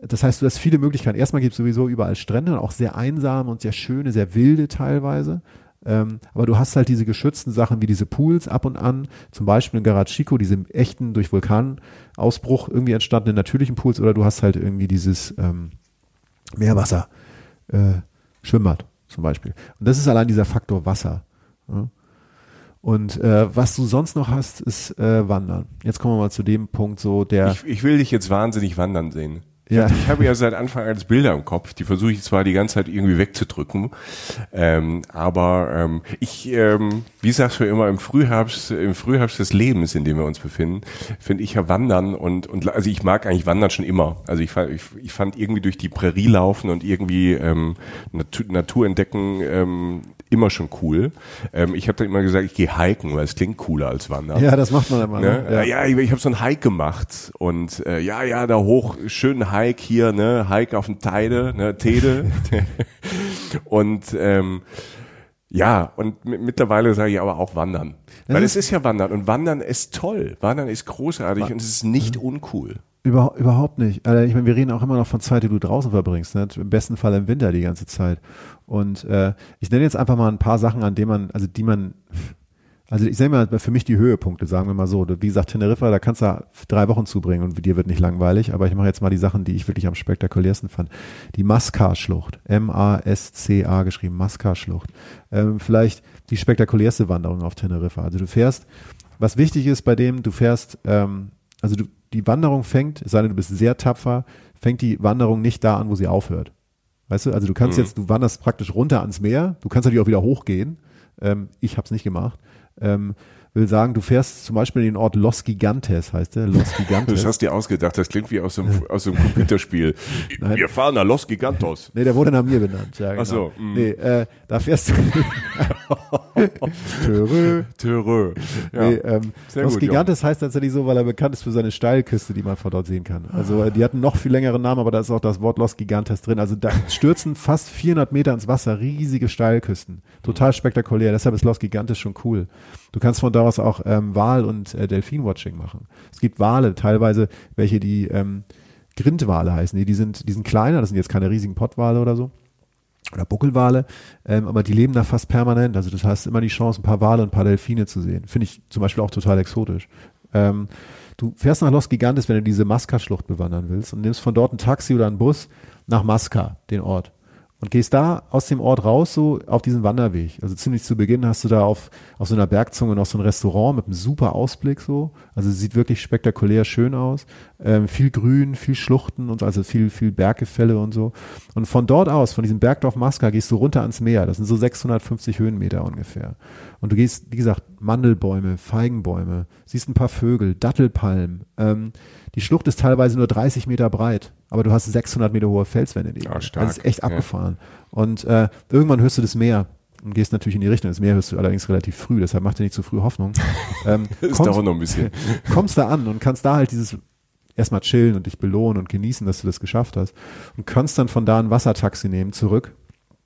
das heißt, du hast viele Möglichkeiten. Erstmal gibt es sowieso überall Strände, auch sehr einsame und sehr schöne, sehr wilde teilweise. Ähm, aber du hast halt diese geschützten Sachen wie diese Pools ab und an, zum Beispiel in Garachico, diese echten durch Vulkanausbruch irgendwie entstandenen natürlichen Pools, oder du hast halt irgendwie dieses ähm, Meerwasser, äh, Schwimmbad zum Beispiel. Und das ist allein dieser Faktor Wasser. Ja. Und äh, was du sonst noch hast, ist äh, Wandern. Jetzt kommen wir mal zu dem Punkt, so der. Ich, ich will dich jetzt wahnsinnig wandern sehen. Ja. Ich habe ja seit Anfang an Bilder im Kopf, die versuche ich zwar die ganze Zeit irgendwie wegzudrücken, ähm, aber ähm, ich, ähm, wie sagst du immer, im Frühherbst, im Frühherbst des Lebens, in dem wir uns befinden, finde ich ja Wandern und, und also ich mag eigentlich Wandern schon immer. Also ich fand, ich, ich fand irgendwie durch die Prärie laufen und irgendwie ähm, Natur, Natur entdecken ähm, immer schon cool. Ähm, ich habe dann immer gesagt, ich gehe hiken, weil es klingt cooler als wandern. ja, das macht man immer. Ne? Ne? Ja, ich, ich habe so einen Hike gemacht und äh, ja, ja, da hoch, schönen Hike hier, ne, Hike auf dem Teide, ne, Tede. und ähm, ja, und mi- mittlerweile sage ich aber auch wandern. Das Weil ist- es ist ja Wandern und Wandern ist toll. Wandern ist großartig und es ist nicht uncool. Über, überhaupt nicht. Also ich meine, wir reden auch immer noch von Zeit, die du draußen verbringst. Ne? Im besten Fall im Winter die ganze Zeit. Und äh, ich nenne jetzt einfach mal ein paar Sachen, an denen man, also die man, also ich sage mal, für mich die Höhepunkte, sagen wir mal so. Wie gesagt, Teneriffa, da kannst du drei Wochen zubringen und dir wird nicht langweilig. Aber ich mache jetzt mal die Sachen, die ich wirklich am spektakulärsten fand. Die Mascar-Schlucht, M-A-S-C-A geschrieben, Mascar-Schlucht. Ähm, vielleicht die spektakulärste Wanderung auf Teneriffa. Also du fährst, was wichtig ist bei dem, du fährst, ähm, also du, die Wanderung fängt, es sei denn, du bist sehr tapfer, fängt die Wanderung nicht da an, wo sie aufhört. Weißt du, also du kannst jetzt, du wanderst praktisch runter ans Meer, du kannst natürlich auch wieder hochgehen. Ähm, ich habe es nicht gemacht. Ähm, will sagen, du fährst zum Beispiel in den Ort Los Gigantes, heißt der, Los Das Gigantes. hast du dir ausgedacht, das klingt wie aus einem, aus einem Computerspiel. Nein. Wir fahren nach Los Gigantos. Nee, der wurde nach mir benannt. Ja, genau. Ach so, mm. Nee, äh, da fährst du. Törö. Törö. Ja. Nee, ähm, Los gut, Gigantes heißt tatsächlich so, weil er bekannt ist für seine Steilküste, die man von dort sehen kann. Also äh, die hatten noch viel längeren Namen, aber da ist auch das Wort Los Gigantes drin. Also da stürzen fast 400 Meter ins Wasser, riesige Steilküsten. Total spektakulär. Deshalb ist Los Gigantes schon cool. Du kannst von da aus auch ähm, Wal- und äh, Delfin-Watching machen. Es gibt Wale, teilweise welche, die ähm, Grindwale heißen. Die, die, sind, die sind kleiner, das sind jetzt keine riesigen Pottwale oder so oder Buckelwale, ähm, aber die leben da fast permanent. Also das heißt immer die Chance, ein paar Wale und ein paar Delfine zu sehen. Finde ich zum Beispiel auch total exotisch. Ähm, du fährst nach Los Gigantes, wenn du diese Masca-Schlucht bewandern willst und nimmst von dort ein Taxi oder einen Bus nach Masca, den Ort. Und gehst da aus dem Ort raus, so auf diesen Wanderweg. Also ziemlich zu Beginn hast du da auf, auf so einer Bergzunge noch so ein Restaurant mit einem super Ausblick so. Also sieht wirklich spektakulär schön aus. Ähm, viel Grün, viel Schluchten und so, also viel, viel Berggefälle und so. Und von dort aus, von diesem Bergdorf Masca, gehst du runter ans Meer. Das sind so 650 Höhenmeter ungefähr. Und du gehst, wie gesagt, Mandelbäume, Feigenbäume, siehst ein paar Vögel, Dattelpalmen. Ähm, die Schlucht ist teilweise nur 30 Meter breit, aber du hast 600 Meter hohe Felswände Ja, stark, es ist echt ja. abgefahren. Und äh, irgendwann hörst du das Meer und gehst natürlich in die Richtung. Das Meer hörst du allerdings relativ früh, deshalb mach dir nicht zu früh Hoffnung. Ähm, Das kommst- dauert noch ein bisschen. kommst da an und kannst da halt dieses erstmal chillen und dich belohnen und genießen, dass du das geschafft hast. Und kannst dann von da ein Wassertaxi nehmen zurück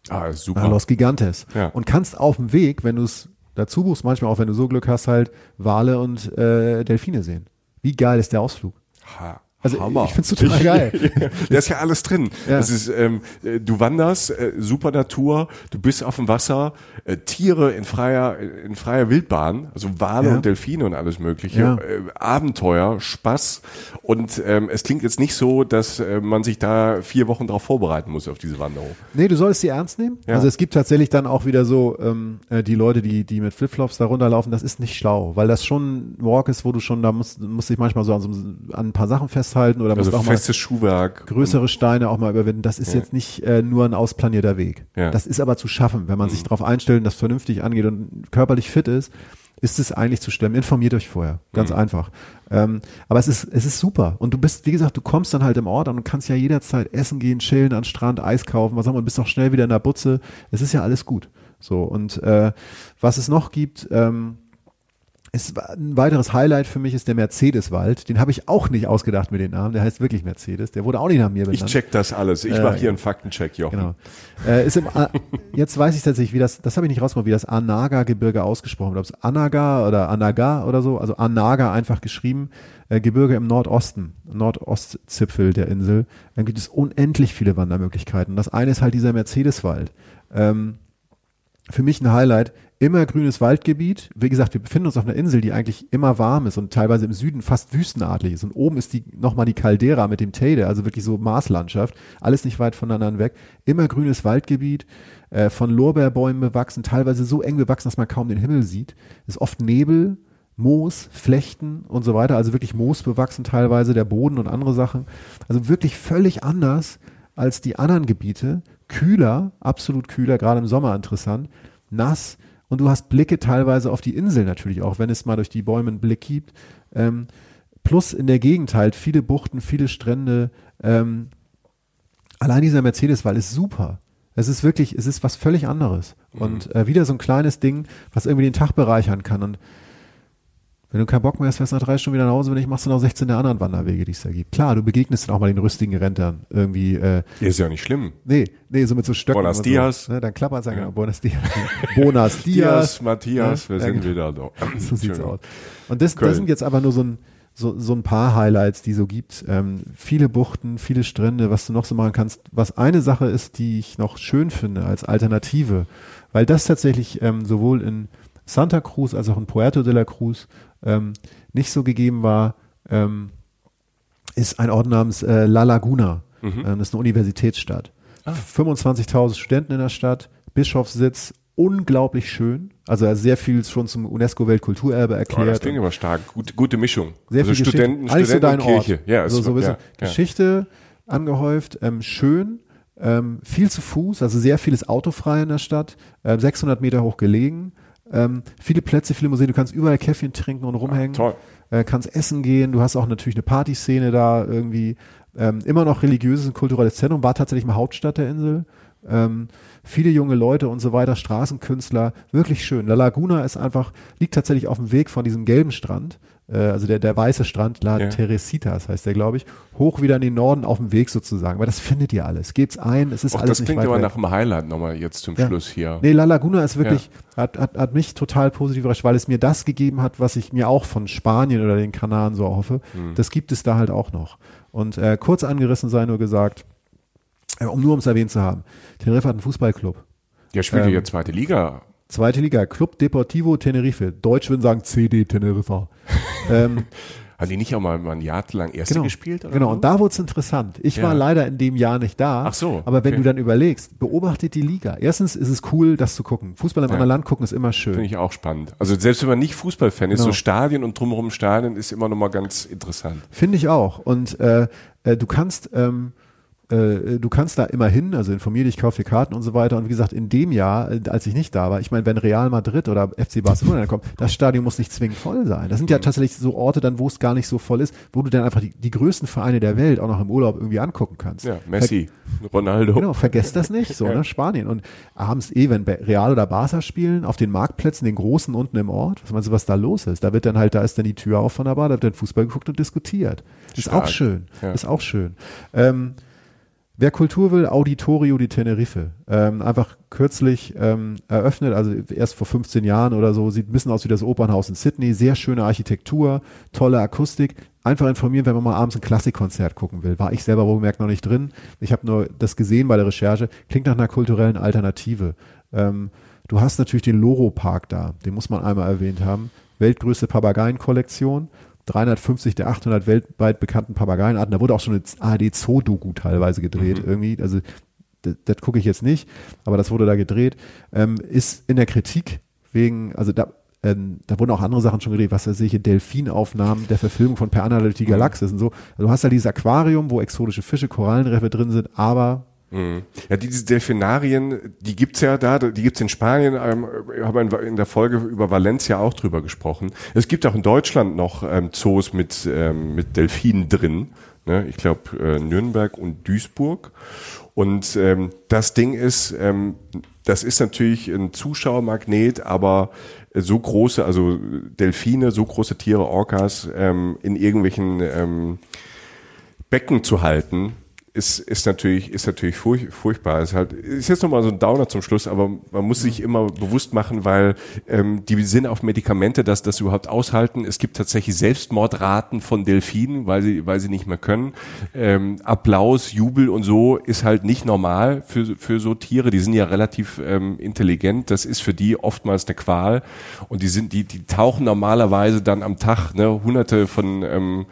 Ah, super. Los Gigantes. Ja. Und kannst auf dem Weg, wenn du es dazu buchst, manchmal auch wenn du so Glück hast, halt Wale und äh, Delfine sehen. Wie geil ist der Ausflug? Ha, Also Hammer. ich find's total geil. da ist ja alles drin. Ja. Das ist, ähm, äh, du wanderst, äh, super Natur, du bist auf dem Wasser, äh, Tiere in freier, in freier Wildbahn, also Wale Ja. und Delfine und alles mögliche, Ja. äh, Abenteuer, Spaß und ähm, es klingt jetzt nicht so, dass äh, man sich da vier Wochen darauf vorbereiten muss auf diese Wanderung. Nee, du solltest sie ernst nehmen. Also es gibt tatsächlich dann auch wieder so ähm, äh, die Leute, die die mit Flipflops da runterlaufen. Das ist nicht schlau, weil das schon ein Walk ist, wo du schon da musst, musst dich manchmal so an, so an ein paar Sachen festhalten oder Also musst auch mal Schuhwerk. größere Steine auch mal überwinden. Das ist jetzt nicht äh, nur ein ausplanierter Weg. Ja. Das ist aber zu schaffen, wenn man sich darauf einstellt und das vernünftig angeht und körperlich fit ist. ist es eigentlich zu stemmen. Informiert euch vorher, ganz Mhm. einfach. Ähm, aber es ist, es ist super. Und du bist, wie gesagt, du kommst dann halt im Ort an und kannst ja jederzeit essen gehen, chillen, an den Strand, Eis kaufen, was auch immer, und bist auch schnell wieder in der Butze. Es ist ja alles gut. So, und äh, was es noch gibt, ähm, ist ein weiteres Highlight für mich ist der Mercedeswald. Den habe ich auch nicht ausgedacht mit dem Namen. Der heißt wirklich Mercedes. Der wurde auch nicht nach mir benannt. Ich check das alles. Ich Äh, mache hier einen Faktencheck, Jochen. Genau. Äh, ist im, A- jetzt weiß ich tatsächlich, wie das, das habe ich nicht rausgemacht, wie das Anaga-Gebirge ausgesprochen wird. Ob es Anaga oder Anaga oder so, also Anaga einfach geschrieben. Äh, Gebirge im Nordosten, Nordostzipfel der Insel. Dann gibt es unendlich viele Wandermöglichkeiten. Das eine ist halt dieser Mercedeswald. Ähm, für mich ein Highlight. Immer grünes Waldgebiet. Wie gesagt, wir befinden uns auf einer Insel, die eigentlich immer warm ist und teilweise im Süden fast wüstenartig ist. Und oben ist die nochmal die Caldera mit dem Teide, also wirklich so Marslandschaft. Alles nicht weit voneinander weg. Immer grünes Waldgebiet, äh, von Lorbeerbäumen bewachsen, teilweise so eng bewachsen, dass man kaum den Himmel sieht. Ist oft Nebel, Moos, Flechten und so weiter. Also wirklich Moos bewachsen teilweise, der Boden und andere Sachen. Also wirklich völlig anders als die anderen Gebiete. Kühler, absolut kühler, gerade im Sommer interessant. Nass und du hast Blicke teilweise auf die Insel natürlich auch, wenn es mal durch die Bäume einen Blick gibt. Ähm, plus in der Gegend halt viele Buchten, viele Strände. Ähm, allein dieser Mercedeswald ist super. Es ist wirklich, es ist was völlig anderes. Und äh, wieder so ein kleines Ding, was irgendwie den Tag bereichern kann. Und wenn du keinen Bock mehr hast, fährst du nach drei Stunden wieder nach Hause, wenn nicht, machst du noch 16 der anderen Wanderwege, die es da gibt. Klar, du begegnest dann auch mal den rüstigen Rentern irgendwie, äh, Ist ja nicht schlimm. nee, nee, so mit so Stöcken. Buenos Dias. So, ne, dann klappert es ja, genau. Buenos Dias. Bonas Dias. Matthias, wir Ja, sind genau. wieder da. So sieht's aus. Und das, Köln. das sind jetzt aber nur so ein, so, so ein paar Highlights, die so gibt. Ähm, viele Buchten, viele Strände, was du noch so machen kannst. Was eine Sache ist, die ich noch schön finde als Alternative, weil das tatsächlich ähm, sowohl in Santa Cruz als auch in Puerto de la Cruz ähm, nicht so gegeben war, ähm, ist ein Ort namens äh, La Laguna. Ähm, das ist eine Universitätsstadt. 25.000 Studenten in der Stadt, Bischofssitz, unglaublich schön. Also sehr viel schon zum UNESCO-Weltkulturerbe Oh, erklärt. das klingt aber stark. Gut, gute Mischung. Sehr also viel Studenten, Geschichte. So Studenten Ort. Kirche. Ja, also ist so ein bisschen ja, ja. Geschichte angehäuft, ähm, schön, ähm, viel zu Fuß, also sehr vieles autofrei in der Stadt, ähm, 600 Meter hoch gelegen, ähm, viele Plätze, viele Museen, du kannst überall Käffchen trinken und rumhängen, toll. äh, kannst essen gehen, du hast auch natürlich eine Partyszene da irgendwie, ähm, immer noch religiöses und kulturelles Zentrum, war tatsächlich mal Hauptstadt der Insel, ähm, viele junge Leute und so weiter, Straßenkünstler, wirklich schön. La Laguna ist einfach, liegt tatsächlich auf dem Weg von diesem gelben Strand, also der, der weiße Strand, La Ja. Teresitas heißt der, glaube ich, hoch wieder in den Norden auf dem Weg sozusagen, weil das findet ihr alles. Gebt's ein, es ist Och, alles das klingt aber weg. nach einem Highlight nochmal jetzt zum Ja. Schluss hier. Nee, La Laguna ist wirklich, hat, hat, hat mich total positiv überrascht, weil es mir das gegeben hat, was ich mir auch von Spanien oder den Kanaren so erhoffe. Hm. Das gibt es da halt auch noch. Und äh, kurz angerissen sei nur gesagt, äh, um nur um es erwähnt zu haben, Tenerife hat einen Fußballclub. Der spielt Ähm, ja zweite Liga. Zweite Liga, Club Deportivo Tenerife. Deutsch würden sagen CD Teneriffa. ähm, Hat die nicht auch mal, ein Jahr lang Erste genau, gespielt? Genau. so? und da wurde es interessant. Ich Ja. war leider in dem Jahr nicht da. Ach so, Aber wenn okay. du dann überlegst, beobachtet die Liga. Erstens ist es cool, das zu gucken. Fußball im Ja. anderen Land gucken ist immer schön. Finde ich auch spannend. Also selbst wenn man nicht Fußballfan ist, Genau. so Stadien und drumherum Stadien ist immer nochmal ganz interessant. Finde ich auch. Und äh, äh, du kannst, ähm, äh, du kannst da immer hin, also informier dich, kauf dir Karten und so weiter. Und wie gesagt, in dem Jahr, äh, als ich nicht da war, ich meine, wenn Real Madrid oder FC Barcelona dann kommt, das Stadion muss nicht zwingend voll sein. Das sind ja tatsächlich so Orte dann, wo es gar nicht so voll ist, wo du dann einfach die, die größten Vereine der Welt auch noch im Urlaub irgendwie angucken kannst. Ja, Messi, Ronaldo. Genau, vergesst das nicht, so, Ja. ne, Spanien. Und abends eh, wenn Real oder Barca spielen, auf den Marktplätzen, den großen unten im Ort, was meinst du, was da los ist? Da wird dann halt, da ist dann die Tür auf von der Bar, da wird dann Fußball geguckt und diskutiert. Ist Stark. auch schön, Ja. ist auch schön. Ähm, Wer Kultur will, Auditorio di Tenerife. Ähm, einfach kürzlich ähm, eröffnet, also erst vor 15 Jahren oder so, sieht ein bisschen aus wie das Opernhaus in Sydney. Sehr schöne Architektur, tolle Akustik. Einfach informieren, wenn man mal abends ein Klassikkonzert gucken will. War ich selber wohlgemerkt noch nicht drin. Ich habe nur das gesehen bei der Recherche. Klingt nach einer kulturellen Alternative. Ähm, du hast natürlich den Loro Park da. Den muss man einmal erwähnt haben. Weltgrößte Papageienkollektion. 350 der 800 weltweit bekannten Papageienarten. Da wurde auch schon eine ARD-Zoo-Doku teilweise gedreht irgendwie. Also das, das gucke ich jetzt nicht, aber das wurde da gedreht. Ähm, ist in der Kritik wegen, also da, ähm, da wurden auch andere Sachen schon gedreht, was weiß ich, Delfinaufnahmen der Verfilmung von Per Anna die Galaxis und so. Also du hast da dieses Aquarium, wo exotische Fische, Korallenriffe drin sind, aber Ja, diese Delfinarien, die gibt's ja da, die gibt's in Spanien, ähm, haben wir in der Folge über Valencia auch drüber gesprochen. Es gibt auch in Deutschland noch ähm, Zoos mit, ähm, mit Delfinen drin. Ne? Ich glaube äh, Nürnberg und Duisburg. Und ähm, das Ding ist, ähm, das ist natürlich ein Zuschauermagnet, aber so große, also Delfine, so große Tiere, Orcas, ähm, in irgendwelchen ähm, Becken zu halten, ist, ist natürlich, ist natürlich furch, furchtbar. Ist halt, ist jetzt nochmal so ein Downer zum Schluss, aber man muss sich immer bewusst machen, weil ähm, die sind auf Medikamente, dass das überhaupt aushalten. Es gibt tatsächlich Selbstmordraten von Delfinen, weil sie, weil sie nicht mehr können. Ähm, Applaus, Jubel und so ist halt nicht normal für, für so Tiere. Die sind ja relativ ähm, intelligent. Das ist für die oftmals eine Qual. Und die sind, die, die tauchen normalerweise dann am Tag, ne, hunderte von, ähm,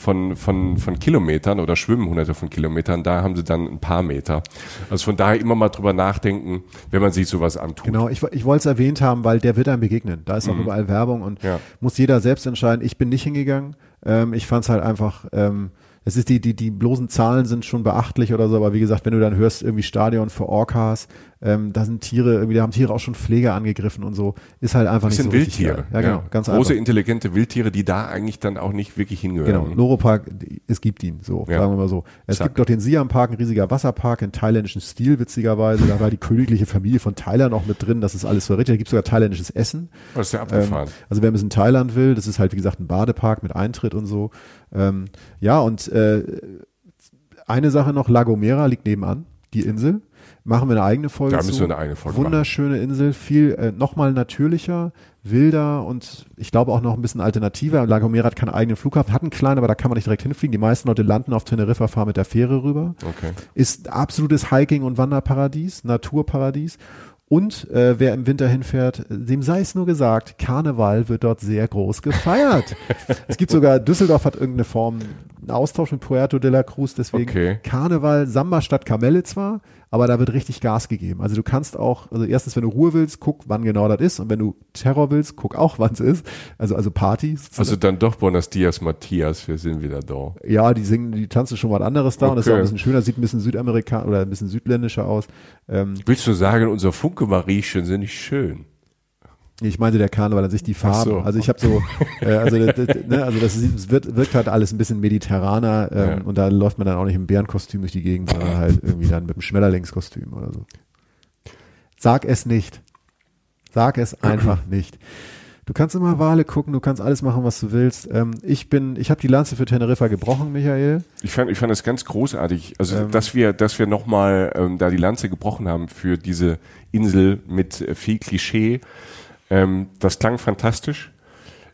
von, von, von Kilometern oder schwimmen hunderte von Kilometern, da haben sie dann ein paar Meter. Also von daher immer mal drüber nachdenken, wenn man sich sowas antut. Genau, ich, ich wollte es erwähnt haben, weil der wird einem begegnen. Da ist auch überall Werbung und Ja. muss jeder selbst entscheiden. Ich bin nicht hingegangen. Ähm, ich fand es halt einfach, ähm, es ist die, die, die bloßen Zahlen sind schon beachtlich oder so, aber wie gesagt, wenn du dann hörst, irgendwie Stadion für Orcas, ähm, da sind Tiere, irgendwie, da haben Tiere auch schon Pfleger angegriffen und so, ist halt einfach Das nicht sind so Wildtiere. Ja, genau, ganz Große, einfach. intelligente Wildtiere, die da eigentlich dann auch nicht wirklich Genau, hingehören. Loro-Park, es gibt ihn, so, Ja. sagen wir mal so. Es Zack. gibt noch den Siam-Park, ein riesiger Wasserpark in thailändischen Stil, witzigerweise. Da war die königliche Familie von Thailand auch mit drin, das ist alles so richtig. Da gibt sogar thailändisches Essen. Das ist ja Ähm, abgefahren. also wer ein bisschen Thailand will, das ist halt wie gesagt ein Badepark mit Eintritt und so. Ähm, ja, und äh, eine Sache noch, La Gomera liegt nebenan, die Insel. Machen wir eine eigene Folge Da müssen zu. wir eine eigene Folge machen. Wunderschöne Insel, viel äh, nochmal natürlicher, wilder und ich glaube auch noch ein bisschen alternativer. La Gomera hat keinen eigenen Flughafen, hat einen kleinen, aber da kann man nicht direkt hinfliegen. Die meisten Leute landen auf Teneriffa, fahren mit der Fähre rüber Okay. ist absolutes Hiking- und Wanderparadies, Naturparadies. Und äh, wer im Winter hinfährt, dem sei es nur gesagt, Karneval wird dort sehr groß gefeiert. es gibt sogar, Düsseldorf hat irgendeine Form, einen Austausch mit Puerto de la Cruz, deswegen Okay. Karneval, Samba statt Kamelle zwar, aber da wird richtig Gas gegeben. Also du kannst auch, also erstens, wenn du Ruhe willst, guck, wann genau das ist. Und wenn du Terror willst, guck auch, wann es ist. Also, also Party. Also dann doch Buenos Dias, Matthias, wir sind wieder da. Ja, die singen, die tanzen schon was anderes da und das ist auch ein Okay. bisschen schöner, sieht ein bisschen Südamerika oder ein bisschen südländischer aus. Ähm, Willst du sagen, unser Funke-Mariechen sind nicht schön? Ich meinte der Karneval an sich die Farben. so. Also ich habe so, äh, also, das- das- ne, also das wird, wirkt halt alles ein bisschen mediterraner ähm, Ja. und da läuft man dann auch nicht im Bärenkostüm durch die Gegend, sondern halt irgendwie dann mit einem Schmetterlingskostüm oder so. Sag es nicht. Sag es einfach nicht. Du kannst immer Wale gucken, du kannst alles machen, was du willst. Ähm, ich bin, ich habe die Lanze für Teneriffa gebrochen, Michael. Ich fand, ich fand es ganz großartig, also Ähm. dass wir, dass wir nochmal ähm, da die Lanze gebrochen haben für diese Insel mit äh, viel Klischee. Ähm, das klang fantastisch.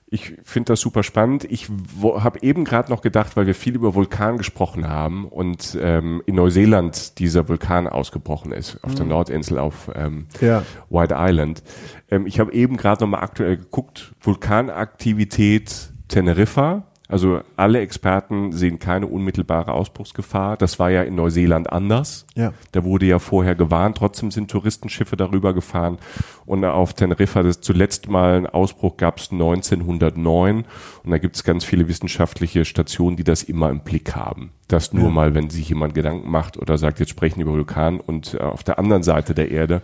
Ich finde das super spannend. Ich habe eben gerade noch gedacht, weil wir viel über Vulkan gesprochen haben und ähm, in Neuseeland dieser Vulkan ausgebrochen ist, auf der Nordinsel auf ähm, Ja. White Island. Ähm, ich habe eben gerade nochmal aktuell geguckt, Vulkanaktivität Teneriffa. Also alle Experten sehen keine unmittelbare Ausbruchsgefahr. Das war ja in Neuseeland anders. Ja. Da wurde ja vorher gewarnt, trotzdem sind Touristenschiffe darüber gefahren. Und auf Teneriffa, das zuletzt mal einen Ausbruch gab es 1909. Und da gibt es ganz viele wissenschaftliche Stationen, die das immer im Blick haben. Das nur mal, wenn sich jemand Gedanken macht oder sagt, jetzt sprechen über Vulkan und äh, auf der anderen Seite der Erde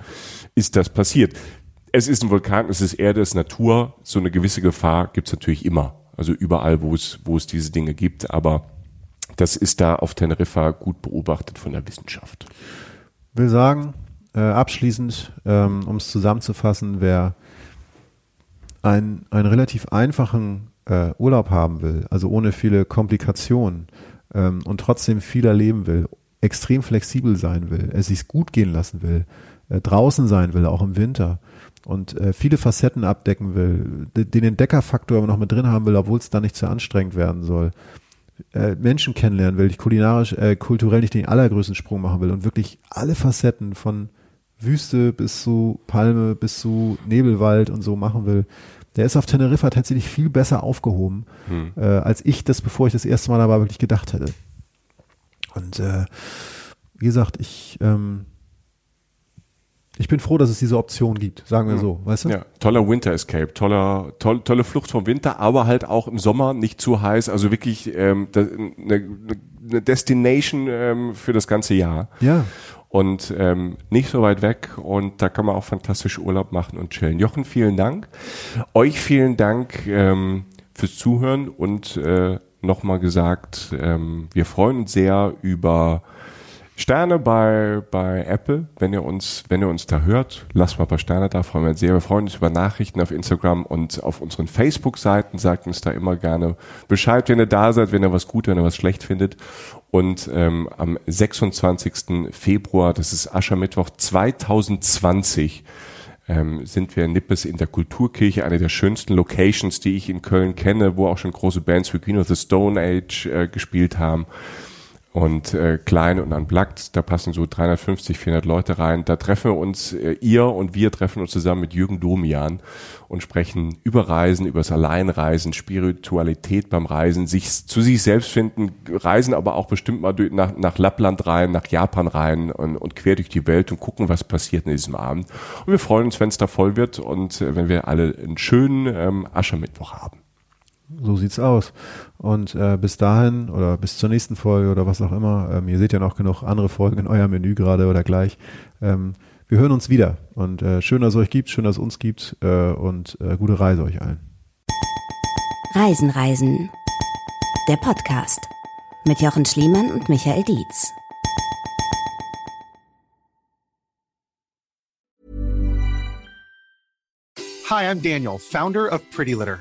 ist das passiert. Es ist ein Vulkan, es ist Erde, es ist Natur. So eine gewisse Gefahr gibt es natürlich immer. Also überall, wo es, wo es diese Dinge gibt. Aber das ist da auf Teneriffa gut beobachtet von der Wissenschaft. will sagen, äh, abschließend, ähm, um es zusammenzufassen, wer ein, einen relativ einfachen äh, Urlaub haben will, also ohne viele Komplikationen ähm, und trotzdem viel erleben will, extrem flexibel sein will, es sich gut gehen lassen will, äh, draußen sein will, auch im Winter und äh, viele Facetten abdecken will, de- den Entdeckerfaktor aber noch mit drin haben will, obwohl es da nicht zu anstrengend werden soll, äh, Menschen kennenlernen will, ich kulinarisch, äh, kulturell nicht den allergrößten Sprung machen will und wirklich alle Facetten von Wüste bis zu Palme bis zu Nebelwald und so machen will, der ist auf Teneriffa tatsächlich viel besser aufgehoben, äh, als ich das, bevor ich das erste Mal da war, wirklich gedacht hätte. Und äh, wie gesagt, ich ähm, ich bin froh, dass es diese Option gibt, sagen wir so, weißt du? Ja, toller Winter Escape, toller, toll, tolle Flucht vom Winter, aber halt auch im Sommer nicht zu heiß, also wirklich ähm, da- eine, eine Destination ähm, für das ganze Jahr. Ja. und ähm, nicht so weit weg und da kann man auch fantastisch Urlaub machen und chillen. Jochen, vielen Dank. Euch vielen Dank ähm, fürs Zuhören und äh, nochmal gesagt, ähm, wir freuen uns sehr über Sterne bei, bei Apple, wenn ihr uns, wenn ihr uns da hört, lasst mal ein paar Sterne da, freuen wir uns sehr. Wir freuen uns über Nachrichten auf Instagram und auf unseren Facebook-Seiten, sagt uns da immer gerne Bescheid, wenn ihr da seid, wenn ihr was gut, wenn ihr was schlecht findet. Und ähm, am 26. Februar, das ist Aschermittwoch 2020, ähm, sind wir in Nippes in der Kulturkirche, eine der schönsten Locations, die ich in Köln kenne, wo auch schon große Bands wie Queen of the Stone Age äh, gespielt haben und äh, klein und unplugged. Da passen so 350, 400 Leute rein. Da treffen wir uns, äh, ihr und wir treffen uns zusammen mit Jürgen Domian und sprechen über Reisen, über das Alleinreisen, Spiritualität beim Reisen, sich zu sich selbst finden, reisen aber auch bestimmt mal durch, nach, nach Lappland rein, nach Japan rein und, und quer durch die Welt und gucken, was passiert in diesem Abend. Und wir freuen uns, wenn es da voll wird und äh, wenn wir alle einen schönen ähm, Aschermittwoch haben. So sieht's aus. Und äh, bis dahin oder bis zur nächsten Folge oder was auch immer, ähm, ihr seht ja noch genug andere Folgen in eurem Menü gerade oder gleich. Ähm, wir hören uns wieder. Und äh, schön, dass es euch gibt, schön, dass es uns gibt äh, und äh, gute Reise euch allen. Reisen, Reisen. Der Podcast mit Jochen Schliemann und Michael Dietz. Hi, I'm Daniel, founder of Pretty Litter.